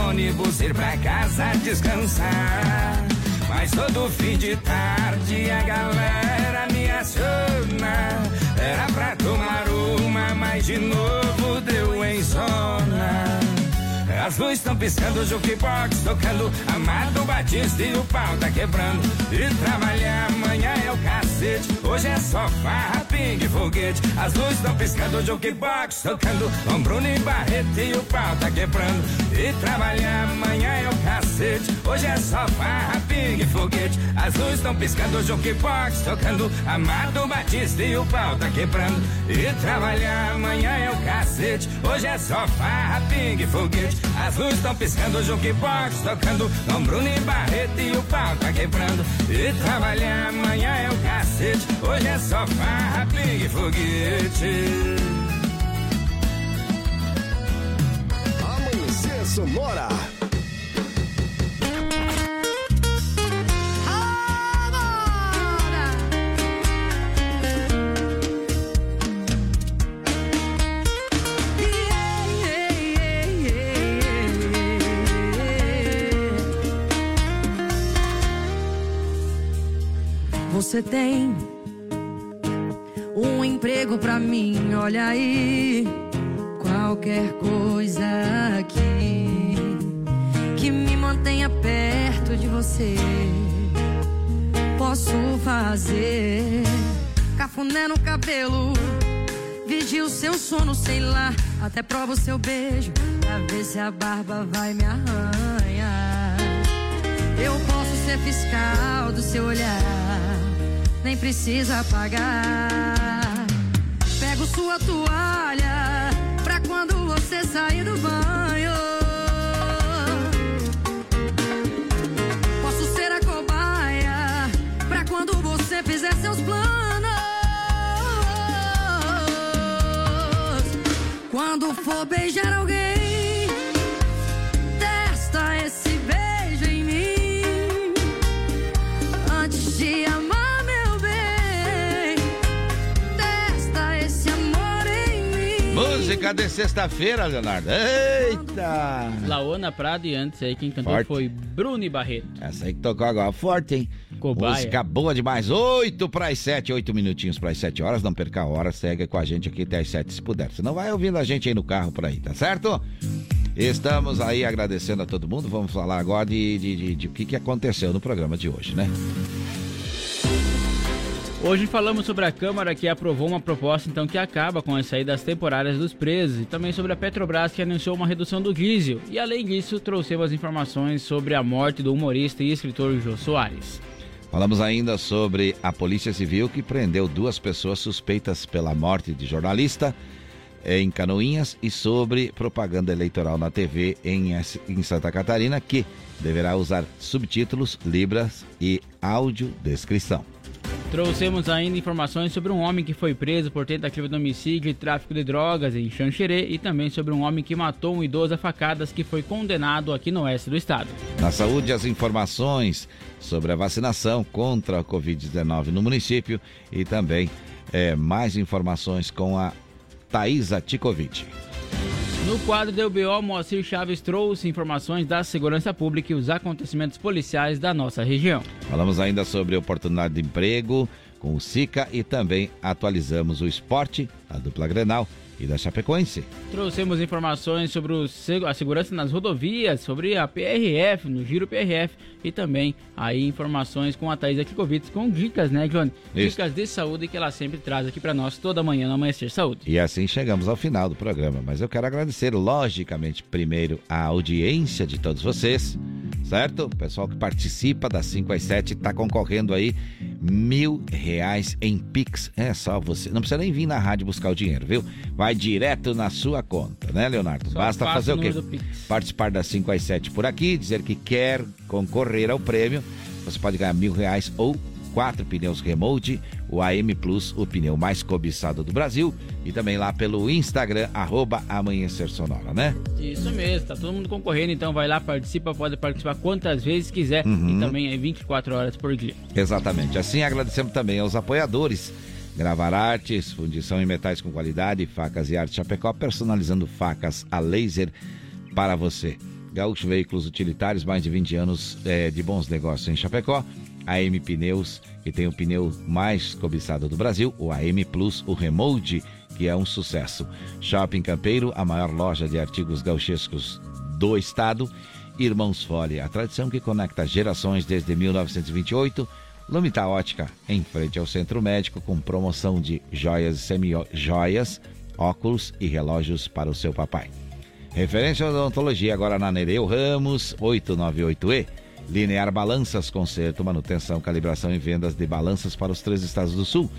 ônibus, ir pra casa descansar. Mas todo fim de tarde a galera me aciona. Era pra tomar uma, mas de novo deu em zona. As luzes estão piscando, o jukebox tocando, Amado Batista e o pau tá quebrando. E trabalhar amanhã é o cacete, hoje é só farra, pingue foguete. As luzes estão piscando, o jukebox tocando, com Bruno e Barreto e o pau tá quebrando. E trabalhar amanhã é o cacete. Hoje é só farra, pingue, foguete. As luzes estão piscando, o jukebox tocando. Amado Batista e o pau tá quebrando. E trabalhar amanhã é o cacete. Hoje é só farra, pingue, foguete. As luzes estão piscando, o jukebox tocando. Com Bruno e Barreto e o pau tá quebrando. E trabalhar amanhã é o cacete. Hoje é só farra, pingue, foguete. Amanhecer Sonora. Você tem um emprego pra mim, olha aí. Qualquer coisa aqui que me mantenha perto de você. Posso fazer cafuné no cabelo, vigia o seu sono, sei lá. Até prova o seu beijo pra ver se a barba vai me arranhar. Eu posso ser fiscal do seu olhar, nem precisa pagar. Pego sua toalha pra quando você sair do banho. Posso ser a cobaia pra quando você fizer seus planos. Quando for beijar alguém, Música de sexta-feira, Leonardo. Eita! Laona Prado e antes aí quem cantou Forte. foi Bruno e Barreto. Essa aí que tocou agora, forte, hein? Cobaia. Música boa demais. 8 para as 7, 8 minutinhos para as 7 horas. Não perca a hora, segue com a gente aqui até as 7 se puder. Você não vai ouvindo a gente aí no carro por aí, tá certo? Estamos aí agradecendo a todo mundo. Vamos falar agora de, de, de, de o que, que aconteceu no programa de hoje, né? Hoje falamos sobre a Câmara que aprovou uma proposta então que acaba com as saídas temporárias dos presos e também sobre a Petrobras que anunciou uma redução do diesel. E além disso, trouxemos informações sobre a morte do humorista e escritor Jô Soares. Falamos ainda sobre a Polícia Civil que prendeu duas pessoas suspeitas pela morte de jornalista em Canoinhas e sobre propaganda eleitoral na TV em, Santa Catarina que deverá usar subtítulos, libras e audiodescrição. Trouxemos ainda informações sobre um homem que foi preso por tentativa de homicídio e tráfico de drogas em Xanxerê e também sobre um homem que matou um idoso a facadas que foi condenado aqui no oeste do estado. Na saúde, as informações sobre a vacinação contra a Covid-19 no município e também eh, mais informações com a Thaisa Ticovic. No quadro do UBO, Moacir Chaves trouxe informações da segurança pública e os acontecimentos policiais da nossa região. Falamos ainda sobre oportunidade de emprego com o SICA e também atualizamos o esporte, a dupla Grenal e da Chapecoense. Trouxemos informações sobre o a segurança nas rodovias, sobre a PRF, no Giro PRF e também aí informações com a Thaisa Kikovic com dicas, né, Johnny? Isso. Dicas de saúde que ela sempre traz aqui para nós toda manhã no Amanhecer Saúde. E assim chegamos ao final do programa. Mas eu quero agradecer, logicamente, primeiro a audiência de todos vocês, certo? O pessoal que participa das 5 às 7 está concorrendo aí mil reais em Pix. É só você. Não precisa nem vir na rádio buscar o dinheiro, viu? Vai direto na sua conta, né, Leonardo? Só Basta fazer o quê? Participar das 5 às 7 por aqui, dizer que quer concorrer ao prêmio. Você pode ganhar mil reais ou quatro pneus Remote, o AM Plus, o pneu mais cobiçado do Brasil, e também lá pelo Instagram, arroba Amanhecer Sonora, né? Isso mesmo, tá todo mundo concorrendo, então vai lá, participa, pode participar quantas vezes quiser Uhum. e também é 24 horas por dia. Exatamente. Assim agradecemos também aos apoiadores. Gravar Artes, fundição em metais com qualidade, facas e arte Chapecó, personalizando facas a laser para você. Gaúcho Veículos Utilitários, mais de 20 anos eh, de bons negócios em Chapecó. AM Pneus, que tem o pneu mais cobiçado do Brasil, o AM Plus, o Remold, que é um sucesso. Shopping Campeiro, a maior loja de artigos gauchescos do estado. Irmãos Fole, a tradição que conecta gerações desde 1928. Lumita Ótica, em frente ao Centro Médico, com promoção de joias e semi-joias, óculos e relógios para o seu papai. Referência odontologia agora na Nereu Ramos 898E. Linear Balanças, conserto, manutenção, calibração e vendas de balanças para os três estados do sul.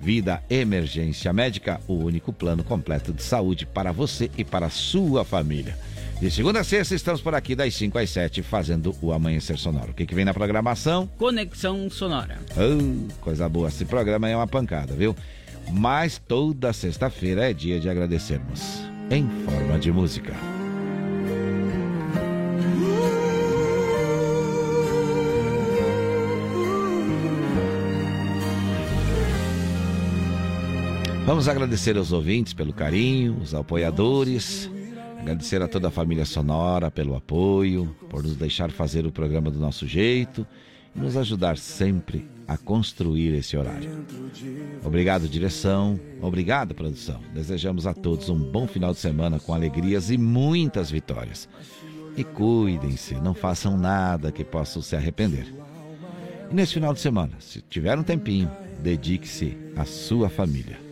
Vida Emergência Médica, o único plano completo de saúde para você e para a sua família. De segunda a sexta, estamos por aqui das 5 às 7, fazendo o Amanhecer Sonoro. O que, que vem na programação? Conexão Sonora. Oh, coisa boa. Esse programa é uma pancada, viu? Mas toda sexta-feira é dia de agradecermos. Em forma de música. Vamos agradecer aos ouvintes pelo carinho, os apoiadores, agradecer a toda a família Sonora pelo apoio, por nos deixar fazer o programa do nosso jeito e nos ajudar sempre a construir esse horário. Obrigado, direção. Obrigado, produção. Desejamos a todos um bom final de semana com alegrias e muitas vitórias. E cuidem-se, não façam nada que possam se arrepender. E nesse final de semana, se tiver um tempinho, dedique-se à sua família.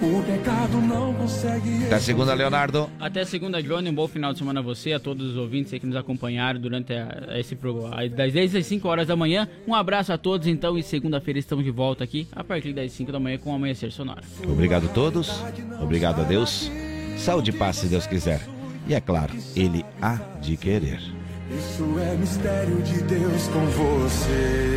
O pecado não consegue. Até segunda, Leonardo. Até segunda, Johnny. Um bom final de semana a você, a todos os ouvintes aí que nos acompanharam durante a, a esse programa. Das 10 às 5 horas da manhã. Um abraço a todos, então. E segunda-feira estamos de volta aqui, a partir das 5 da manhã, com o Amanhecer Sonora. Obrigado a todos. Obrigado a Deus. Saúde e paz, se Deus quiser. E é claro, Ele há de querer. Isso é mistério de Deus com você.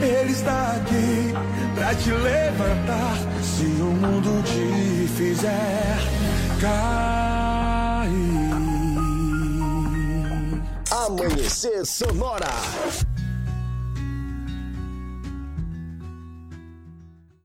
Ele está aqui pra te levantar. Se o mundo te fizer cair. Amanhecer Sonora.